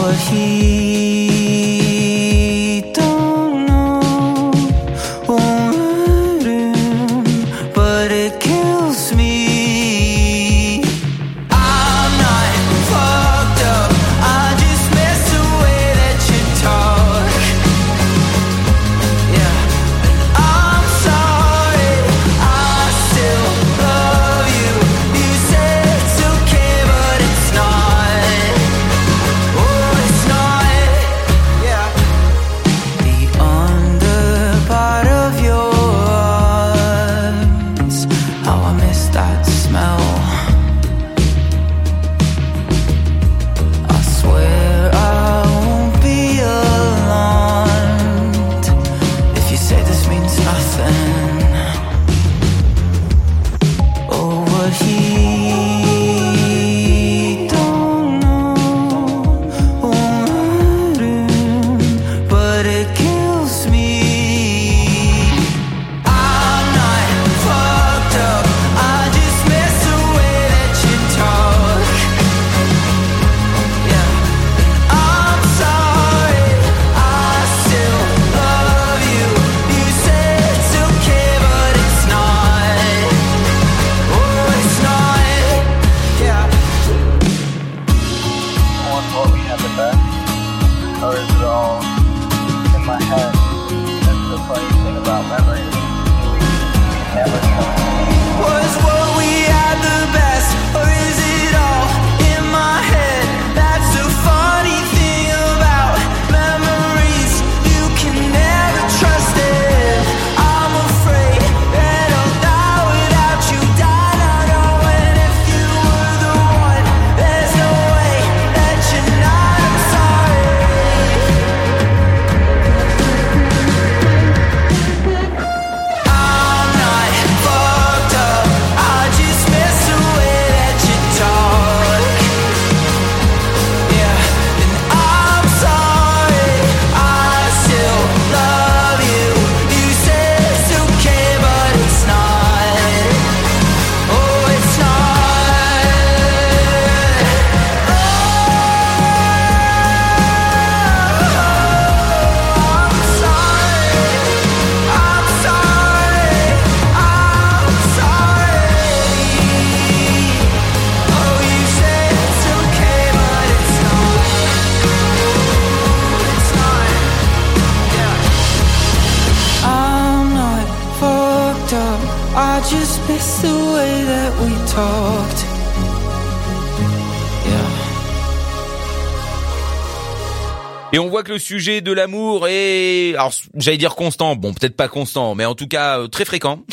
voit que le sujet de l'amour est, alors j'allais dire constant, bon peut-être pas constant, mais en tout cas euh, très fréquent.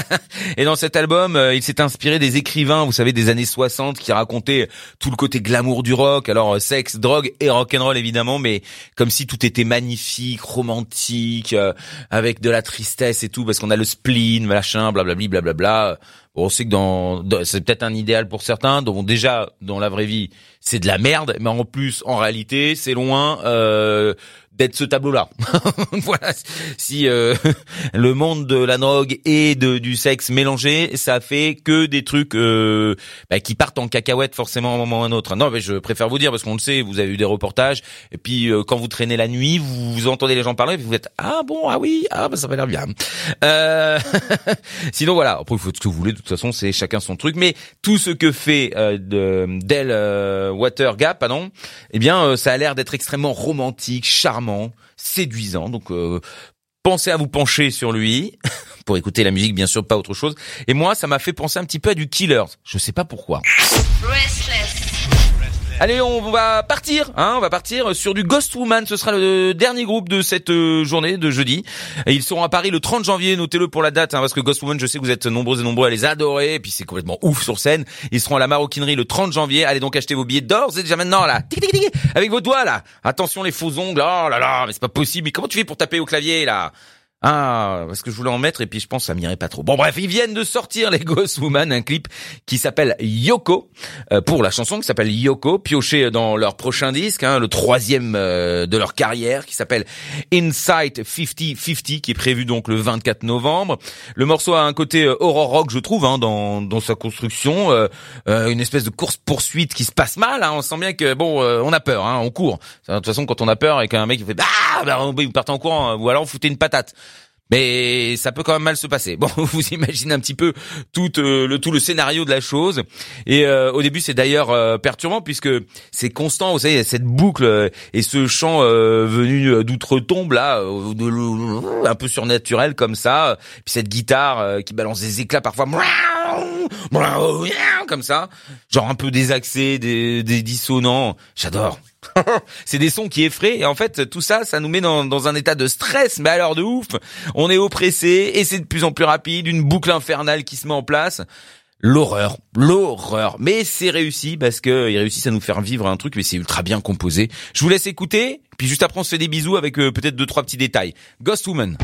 et dans cet album, euh, il s'est inspiré des écrivains, vous savez, des années 60 qui racontaient tout le côté glamour du rock, alors euh, sexe, drogue et rock and roll évidemment, mais comme si tout était magnifique, romantique, avec de la tristesse et tout, parce qu'on a le spleen, machin, blablabli, blablabla. Bon, on sait que dans, c'est peut-être un idéal pour certains. Donc déjà dans la vraie vie, c'est de la merde, mais en plus en réalité, c'est loin euh, d'être ce tableau-là. voilà. Si euh, le monde de la drogue et de, du sexe mélangé, ça fait que des trucs euh, bah, qui partent en cacahuète forcément à un moment ou à un autre. Non, mais je préfère vous dire parce qu'on le sait, vous avez eu des reportages. Et puis euh, quand vous traînez la nuit, vous, vous entendez les gens parler, et puis vous êtes ah bon ah oui ah bah ça va l'air bien. Euh, Sinon voilà, après vous faites ce que vous voulez. De toute façon, c'est chacun son truc. Mais tout ce que fait euh, de Del euh, Water Gap, pardon, eh bien, ça a l'air d'être extrêmement romantique, charmant, séduisant. Donc euh, pensez à vous pencher sur lui pour écouter la musique, bien sûr, pas autre chose. Et moi, ça m'a fait penser un petit peu à du Killers. Je sais pas pourquoi. Allez, on va partir, hein, on va partir sur du Ghost Woman. Ce sera le dernier groupe de cette euh, journée de jeudi. Et ils seront à Paris le 30 janvier. Notez-le pour la date, hein, parce que Ghost Woman, je sais que vous êtes nombreux et nombreux à les adorer. Et puis c'est complètement ouf sur scène. Ils seront à la Maroquinerie le 30 janvier. Allez donc acheter vos billets d'or. C'est déjà maintenant là, tic, tic, tic. avec vos doigts là. Attention les faux ongles. Oh là là, mais c'est pas possible. Mais comment tu fais pour taper au clavier là? Ah, parce que je voulais en mettre et puis je pense que ça m'irait pas trop. Bon bref, ils viennent de sortir les Ghost Woman, un clip qui s'appelle Yoko, euh, pour la chanson qui s'appelle Yoko, pioché dans leur prochain disque, hein, le troisième euh, de leur carrière, qui s'appelle Insight 50-50, qui est prévu donc le 24 novembre. Le morceau a un côté euh, horror rock, je trouve, hein, dans, dans sa construction, euh, euh, une espèce de course-poursuite qui se passe mal, hein, on sent bien que, bon, on a peur, hein, on court. De toute façon, quand on a peur et qu'un mec il fait, bah, bah, vous partez en courant, hein, ou alors vous foutez une patate. Mais ça peut quand même mal se passer. Bon, vous imaginez un petit peu tout euh, le tout le scénario de la chose. Et euh, au début, c'est d'ailleurs euh, perturbant puisque c'est constant. Vous savez, cette boucle euh, et ce chant euh, venu d'outre-tombe là, un peu surnaturel comme ça. Puis cette guitare qui balance des éclats parfois comme ça, genre un peu désaxé, des, des dissonants. J'adore. c'est des sons qui effraient et en fait tout ça ça nous met dans, dans un état de stress mais alors de ouf. On est oppressé et c'est de plus en plus rapide une boucle infernale qui se met en place. L'horreur l'horreur. Mais c'est réussi parce que ils réussissent à nous faire vivre un truc mais c'est ultra bien composé. Je vous laisse écouter puis juste après on se fait des bisous avec euh, peut-être deux trois petits détails. Ghost Woman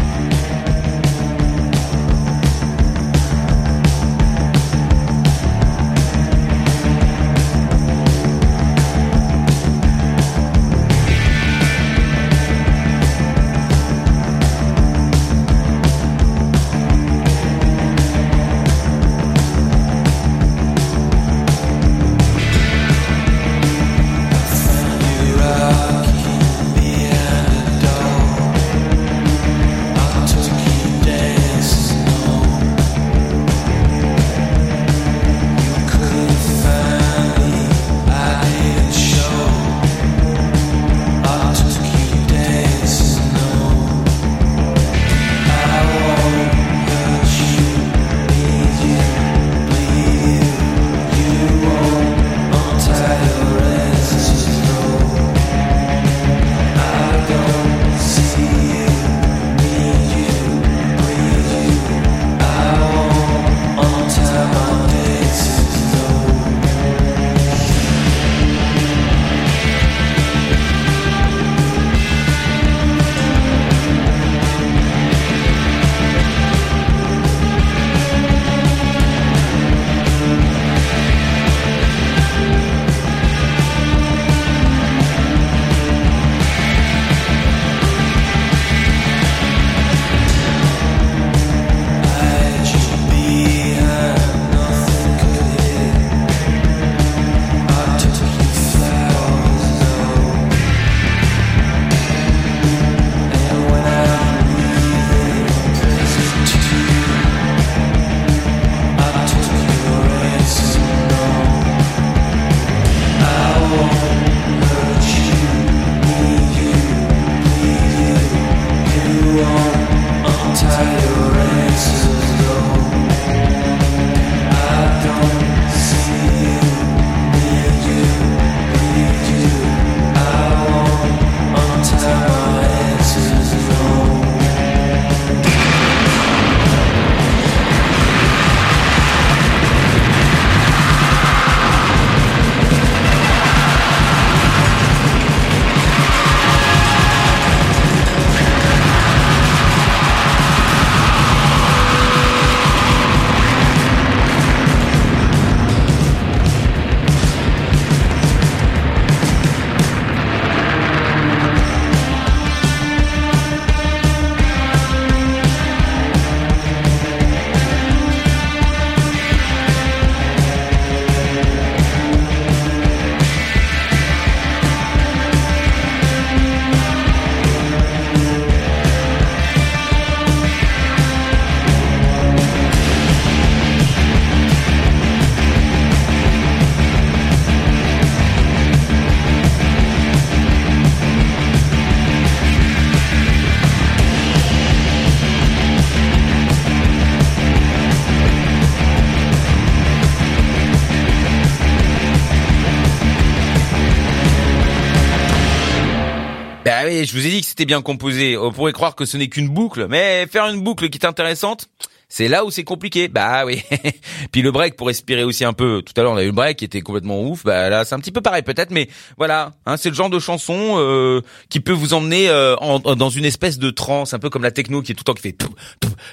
que c'était bien composé. On pourrait croire que ce n'est qu'une boucle, mais faire une boucle qui est intéressante, c'est là où c'est compliqué. Bah oui. Puis le break pour respirer aussi un peu. Tout à l'heure on a eu le break qui était complètement ouf. Bah là c'est un petit peu pareil peut-être, mais voilà. Hein, c'est le genre de chanson euh, qui peut vous emmener euh, dans une espèce de transe, un peu comme la techno qui est tout le temps qui fait pou,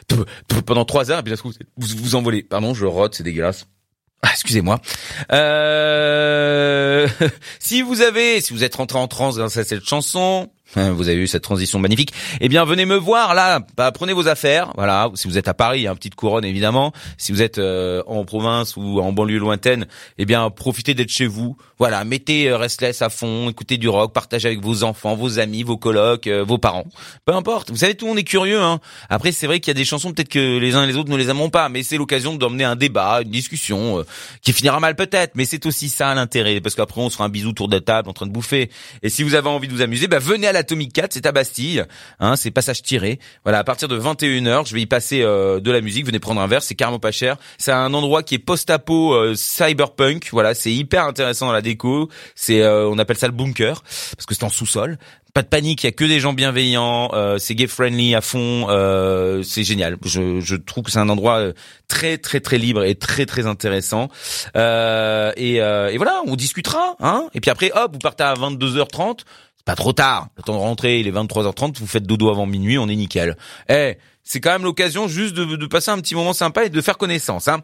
pou, pou pendant trois heures et puis là, vous vous vous envolez. Pardon, je rote, c'est dégueulasse. Ah, excusez-moi. Euh, si vous avez, si vous êtes rentré en transe grâce à cette chanson, vous avez eu cette transition magnifique, eh bien venez me voir là. Bah, prenez vos affaires, voilà. Si vous êtes à Paris, il y a une petite couronne évidemment. Si vous êtes euh, en province ou en banlieue lointaine, eh bien profitez d'être chez vous. Voilà, mettez euh, Restless à fond, écoutez du rock, partagez avec vos enfants, vos amis, vos colocs, euh, vos parents. Peu importe. Vous savez, tout le monde est curieux. Hein. Après, c'est vrai qu'il y a des chansons peut-être que les uns et les autres ne les aimeront pas, mais c'est l'occasion d'emmener un débat, une discussion euh, qui finira mal peut-être, mais c'est aussi ça l'intérêt, parce qu'après on sera un bisou tour de table en train de bouffer. Et si vous avez envie de vous amuser, bah venez à l'Atomic 4, c'est à Bastille, hein, c'est passage tiré. Voilà, à partir de 21h, je vais y passer euh, de la musique, venez prendre un verre, c'est carrément pas cher. C'est un endroit qui est post-apo euh, cyberpunk, voilà, c'est hyper intéressant dans la déco. C'est euh, on appelle ça le bunker parce que c'est en sous-sol. Pas de panique, il y a que des gens bienveillants, euh, c'est gay friendly à fond, euh, c'est génial. Je, je trouve que c'est un endroit euh, très très très libre et très très intéressant. Et, et voilà, on discutera, hein. Et puis après, hop, vous partez à 22h30. Pas trop tard. Le temps de rentrer, il est 23h30. Vous faites dodo avant minuit, on est nickel. Eh, c'est quand même l'occasion juste de, de passer un petit moment sympa et de faire connaissance, hein.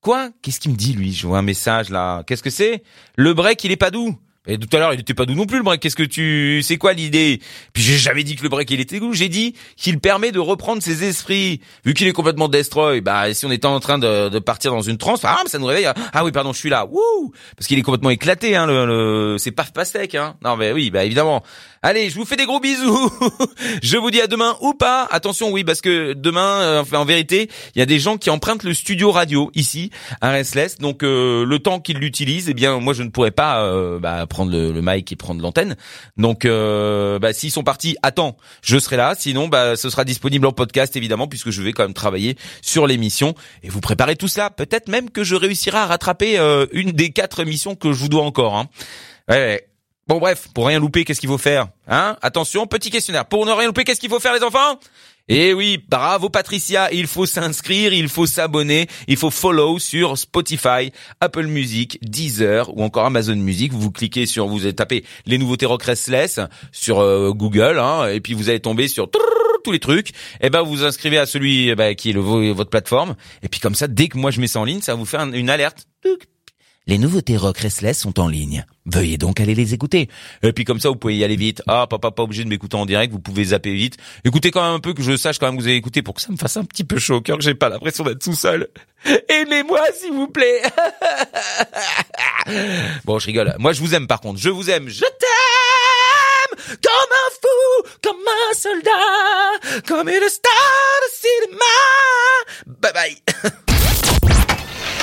Quoi? Qu'est-ce qu'il me dit lui? Je vois un message là. Qu'est-ce que c'est? Le break, il est pas doux. Et tout à l'heure, il était pas doux non plus le break. Qu'est-ce que tu C'est quoi l'idée? Puis j'ai jamais dit que le break il était doux. J'ai dit qu'il permet de reprendre ses esprits. Vu qu'il est complètement destroy, bah si on était en train de, de partir dans une transe, ah ça nous réveille. Ah oui, pardon, je suis là. Wouh Parce qu'il est complètement éclaté. Hein, le, le- c'est paf pastèque. Hein. Non mais oui, bah évidemment. Allez, je vous fais des gros bisous. je vous dis à demain ou pas. Attention, oui, parce que demain, euh, enfin, en vérité, il y a des gens qui empruntent le studio radio ici à Restless. Donc euh, le temps qu'ils l'utilisent, eh bien moi je ne pourrais pas euh, bah, prendre le, mic et prendre l'antenne. Donc euh, bah, s'ils sont partis, attends, je serai là. Sinon, bah ce sera disponible en podcast évidemment, puisque je vais quand même travailler sur l'émission et vous préparer tout cela. Peut-être même que je réussirai à rattraper euh, une des quatre émissions que je vous dois encore. Hein. Ouais, ouais. Bon bref, pour rien louper, qu'est-ce qu'il faut faire Hein? Attention, petit questionnaire. Pour ne rien louper, qu'est-ce qu'il faut faire les enfants? Eh oui, bravo Patricia, il faut s'inscrire, il faut s'abonner, il faut follow sur Spotify, Apple Music, Deezer ou encore Amazon Music. Vous cliquez sur, vous tapez les nouveautés Rock Restless sur euh, Google, hein, et puis vous allez tomber sur tous les trucs. Et ben vous vous inscrivez à celui eh ben, qui est votre plateforme, et puis comme ça, dès que moi je mets ça en ligne, ça vous un- une alerte. Les nouveautés Rock Restless sont en ligne. Veuillez donc aller les écouter. Et puis comme ça, vous pouvez y aller vite. Ah, papa, pas obligé de m'écouter en direct. Vous pouvez zapper vite. Écoutez quand même un peu que je sache quand même que vous avez écouté pour que ça me fasse un petit peu chaud au cœur, j'ai pas l'impression d'être tout seul. Aimez-moi, s'il vous plaît. bon, je rigole. Moi, je vous aime par contre. Je vous aime. Je t'aime comme un fou, comme un soldat, comme une star de cinéma. Bye bye.